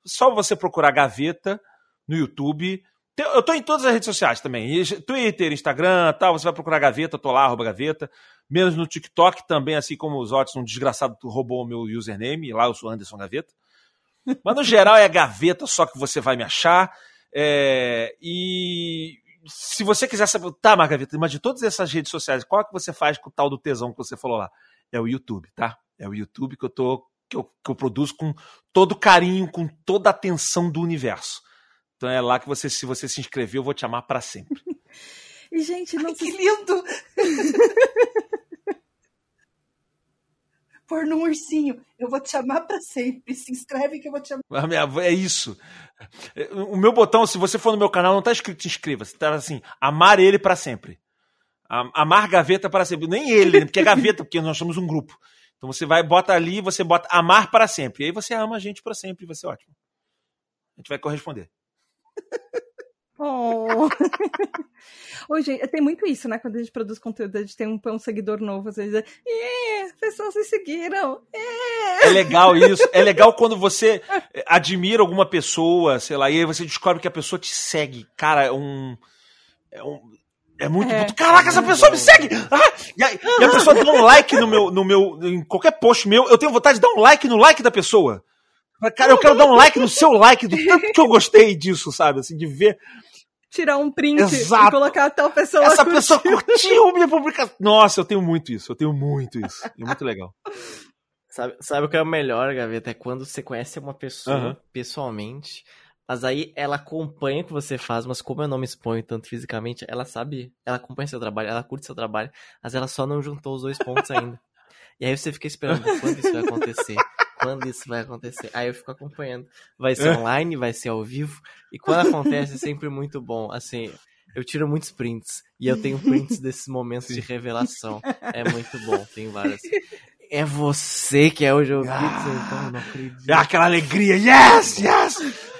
só você procurar Gaveta no YouTube Eu tô em todas as redes sociais também. Twitter, Instagram, tal. Você vai procurar Gaveta, tô lá, arroba Gaveta. Menos no TikTok também, assim como os Otis, um desgraçado roubou o meu username. Lá eu sou Anderson Gaveta. Mas no geral é Gaveta, só que você vai me achar. É, e se você quiser saber, tá, Margarita, mas de todas essas redes sociais, qual é que você faz com o tal do tesão que você falou lá? É o YouTube, tá? É o YouTube que eu tô que eu, que eu produzo com todo carinho, com toda a atenção do universo. Então é lá que você, se você se inscrever, eu vou te amar para sempre. e, gente, não Ai, se... Que lindo! Pôr num ursinho. Eu vou te chamar para sempre. Se inscreve que eu vou te chamar. A minha, é isso. O meu botão, se você for no meu canal, não tá escrito inscreva-se. Tá assim, amar ele para sempre. Amar gaveta para sempre. Nem ele, porque é gaveta, porque nós somos um grupo. Então você vai, bota ali, você bota amar para sempre. E aí você ama a gente para sempre, vai ser ótimo. A gente vai corresponder. Oh. Hoje tem muito isso, né? Quando a gente produz conteúdo, a gente tem um, um seguidor novo, às vezes é, pessoas se seguiram. É. é legal isso. É legal quando você admira alguma pessoa, sei lá, e aí você descobre que a pessoa te segue. Cara, é um. É um é muito, é. muito. Caraca, essa pessoa me segue! Ah! E, a, e, a, pessoa dá um like no meu, no meu. Em qualquer post meu, eu tenho vontade de dar um like no like da pessoa. Cara, eu quero dar um like no seu like, do tanto que eu gostei disso, sabe? Assim, de ver. Tirar um print Exato. e colocar a tal pessoa. Essa curtiu. pessoa curtiu minha publicação. Nossa, eu tenho muito isso, eu tenho muito isso. É muito legal. Sabe, sabe o que é o melhor, Gaveta? É quando você conhece uma pessoa uhum. pessoalmente mas aí ela acompanha o que você faz, mas como eu não me exponho tanto fisicamente, ela sabe, ela acompanha seu trabalho, ela curte seu trabalho, mas ela só não juntou os dois pontos ainda. e aí você fica esperando quando isso vai acontecer. Quando isso vai acontecer? Aí eu fico acompanhando. Vai ser online, vai ser ao vivo. E quando acontece é sempre muito bom. Assim, eu tiro muitos prints. E eu tenho prints desses momentos de revelação. É muito bom, tem vários. É você que é o jogo ah, então não acredito. É aquela alegria, yes, yes!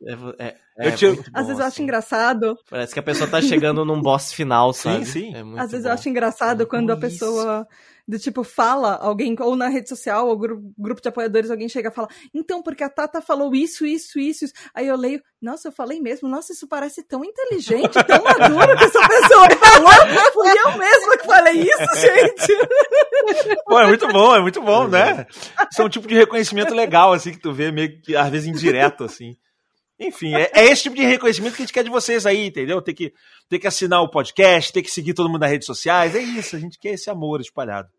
É, é, é te... bom, Às vezes eu acho assim. engraçado. Parece que a pessoa tá chegando num boss final, sabe? Sim, sim. É Às vezes bom. eu acho engraçado quando a pessoa do tipo fala, alguém, ou na rede social, ou grupo, grupo de apoiadores, alguém chega e fala, então, porque a Tata falou isso, isso, isso, isso. Aí eu leio, nossa, eu falei mesmo, nossa, isso parece tão inteligente, tão maduro que essa pessoa falou. Fui eu mesma que falei isso, gente. Pô, é muito bom, é muito bom, né? Isso é um tipo de reconhecimento legal, assim, que tu vê meio que, às vezes, indireto, assim. Enfim, é, é, esse tipo de reconhecimento que a gente quer de vocês aí, entendeu? Tem que, tem que assinar o podcast, tem que seguir todo mundo nas redes sociais. É isso, a gente quer esse amor espalhado.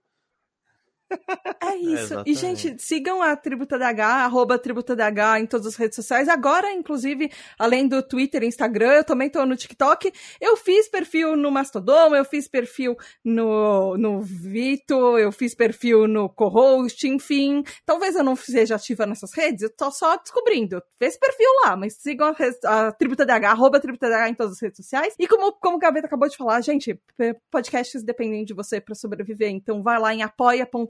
É isso. É, e, gente, sigam a Tributa DH, arroba Tributa DH em todas as redes sociais. Agora, inclusive, além do Twitter e Instagram, eu também tô no TikTok. Eu fiz perfil no Mastodon, eu fiz perfil no, no Vito, eu fiz perfil no Co-Host, enfim. Talvez eu não seja ativa nessas redes, eu tô só descobrindo. Fez perfil lá, mas sigam a, a Tributa DH, arroba Tributa DH em todas as redes sociais. E como, como o Gaveta acabou de falar, gente, podcasts dependem de você para sobreviver. Então vai lá em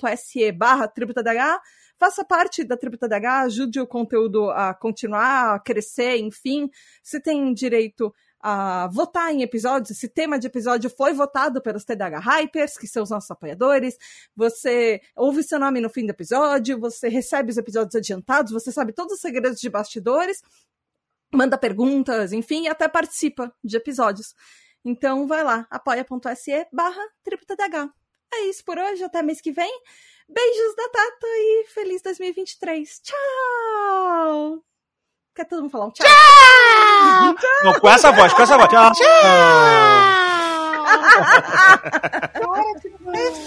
apoia.se se barra tributadh, faça parte da DH, ajude o conteúdo a continuar, a crescer, enfim. Você tem direito a votar em episódios. Esse tema de episódio foi votado pelos TDH Hypers, que são os nossos apoiadores. Você ouve seu nome no fim do episódio, você recebe os episódios adiantados, você sabe todos os segredos de bastidores, manda perguntas, enfim, e até participa de episódios. Então vai lá, apoia.se barra TDH. É isso por hoje, até mês que vem. Beijos da Tata e feliz 2023. Tchau! Quer todo mundo falar um tchau? Tchau! tchau. Não, com essa voz, com essa voz. Tchau! Tchau!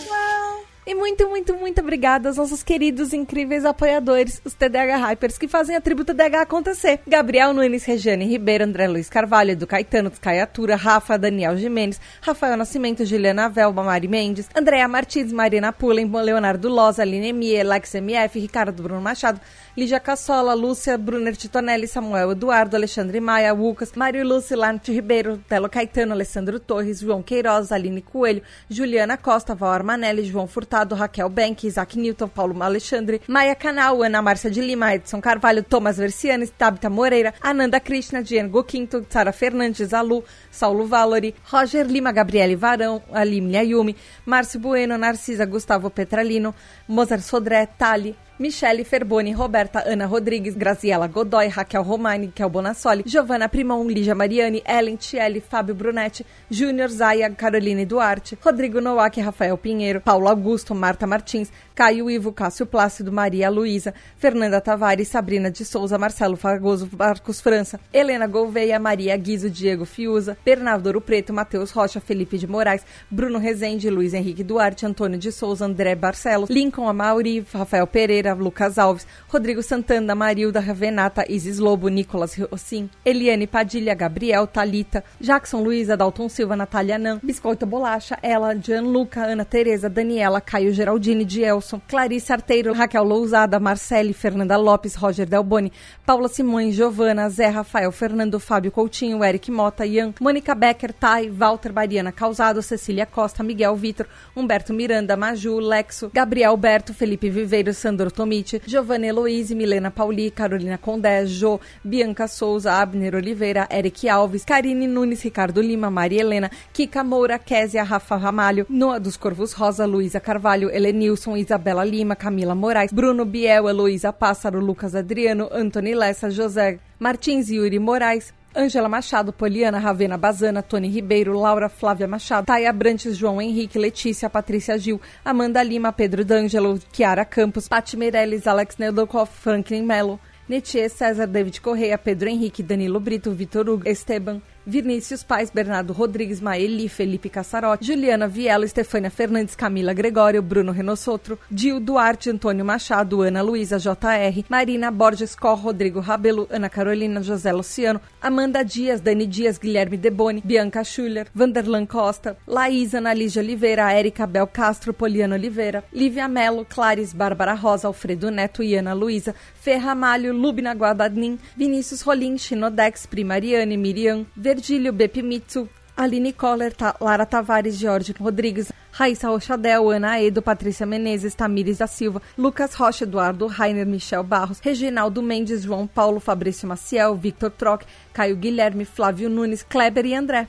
tchau. E muito, muito, muito obrigada aos nossos queridos, incríveis apoiadores, os TDH Hypers, que fazem a tribo TDH acontecer. Gabriel Nunes, Regiane Ribeiro, André Luiz Carvalho, do Caetano, Caiatura, Rafa, Daniel Jimenez, Rafael Nascimento, Juliana Velba, Mari Mendes, Andréa Martins, Marina Pullen, Leonardo Loza, Aline Emie, Alex MF, Ricardo Bruno Machado, Lígia Cassola, Lúcia, Brunner Titonelli, Samuel Eduardo, Alexandre Maia, Lucas, Mário Lúcio, Lante Ribeiro, Telo Caetano, Alessandro Torres, João Queiroz, Aline Coelho, Juliana Costa, Val Armanelli, João Furtado, Raquel Bank, Isaac Newton, Paulo Alexandre, Maia Canal, Ana Márcia de Lima, Edson Carvalho, Thomas Versiani, Tabita Moreira, Ananda Krishna, Diego Quinto, Sara Fernandes, Alu, Saulo Valori, Roger Lima, Gabriele Varão, Aline Ayumi, Márcio Bueno, Narcisa, Gustavo Petralino, Mozart Sodré, Tali, Michele Ferboni, Roberta Ana Rodrigues, Graziela Godoy, Raquel Romani, Kel Bonassoli, Giovanna Primon, Lígia Mariani, Ellen Tielli, Fábio Brunetti, Júnior Zaya, Caroline Duarte, Rodrigo Nowak, Rafael Pinheiro, Paulo Augusto, Marta Martins, Caio Ivo, Cássio Plácido, Maria Luísa, Fernanda Tavares, Sabrina de Souza, Marcelo Fagoso, Marcos França, Helena Gouveia, Maria Guizo, Diego Fiuza, Bernardo Ouro Preto, Matheus Rocha, Felipe de Moraes, Bruno Rezende, Luiz Henrique Duarte, Antônio de Souza, André Barcelos, Lincoln Amauri, Rafael Pereira, Lucas Alves, Rodrigo Santana, Marilda Ravenata, Isis Lobo, Nicolas Rossim, Eliane Padilha, Gabriel, Talita, Jackson Luiza, Dalton Silva, Natália Nan, Biscoito Bolacha, Ela, Gianluca, Ana Tereza, Daniela, Caio Geraldine, Dielson, Clarice Arteiro, Raquel Lousada, Marcele, Fernanda Lopes, Roger Delboni, Paula Simões, Giovana, Zé Rafael, Fernando, Fábio Coutinho, Eric Mota, Ian, Mônica Becker, Tai, Walter Bariana Causado, Cecília Costa, Miguel Vitor, Humberto Miranda, Maju, Lexo, Gabriel Berto, Felipe Viveiro, Sandro Tomiti, Giovanna Heloise, Milena Pauli, Carolina Condé, Jo, Bianca Souza, Abner Oliveira, Eric Alves, Karine Nunes, Ricardo Lima, Maria Helena, Kika Moura, Késia, Rafa Ramalho, Noa dos Corvos Rosa, Luísa Carvalho, Helenilson, Isabela Lima, Camila Moraes, Bruno Biel, Heloísa Pássaro, Lucas Adriano, Antony Lessa, José Martins Yuri Moraes, Ângela Machado, Poliana, Ravena Bazana, Tony Ribeiro, Laura Flávia Machado, Taia Brantes, João Henrique, Letícia, Patrícia Gil, Amanda Lima, Pedro D'Angelo, Chiara Campos, Pati Meirelles, Alex Neudokov, Franklin Mello, Netier, César, David Correia, Pedro Henrique, Danilo Brito, Vitor Hugo, Esteban, Vinícius Pais, Bernardo Rodrigues, Maeli, Felipe Cassarotti, Juliana Viela, Estefânia Fernandes, Camila Gregório, Bruno Renossotro, Dil Duarte, Antônio Machado, Ana Luísa, JR, Marina Borges Cor, Rodrigo Rabelo, Ana Carolina, José Luciano, Amanda Dias, Dani Dias, Guilherme Deboni, Bianca Schuller, Vanderlan Costa, Laís, Analígia Oliveira, Érica Bel Castro, Poliana Oliveira, Lívia Melo, Clares, Bárbara Rosa, Alfredo Neto e Ana Luísa, Ferra Malho, Lubna Guadanin, Vinícius Rolim, Chinodex, Primariane, Miriam, Verdílio Bepimitsu, Aline Coller, Lara Tavares, Jorge Rodrigues, Raíssa Rochadel, Ana Edo, Patrícia Menezes, Tamires da Silva, Lucas Rocha, Eduardo Rainer, Michel Barros, Reginaldo Mendes, João Paulo, Fabrício Maciel, Victor Troc, Caio Guilherme, Flávio Nunes, Kleber e André.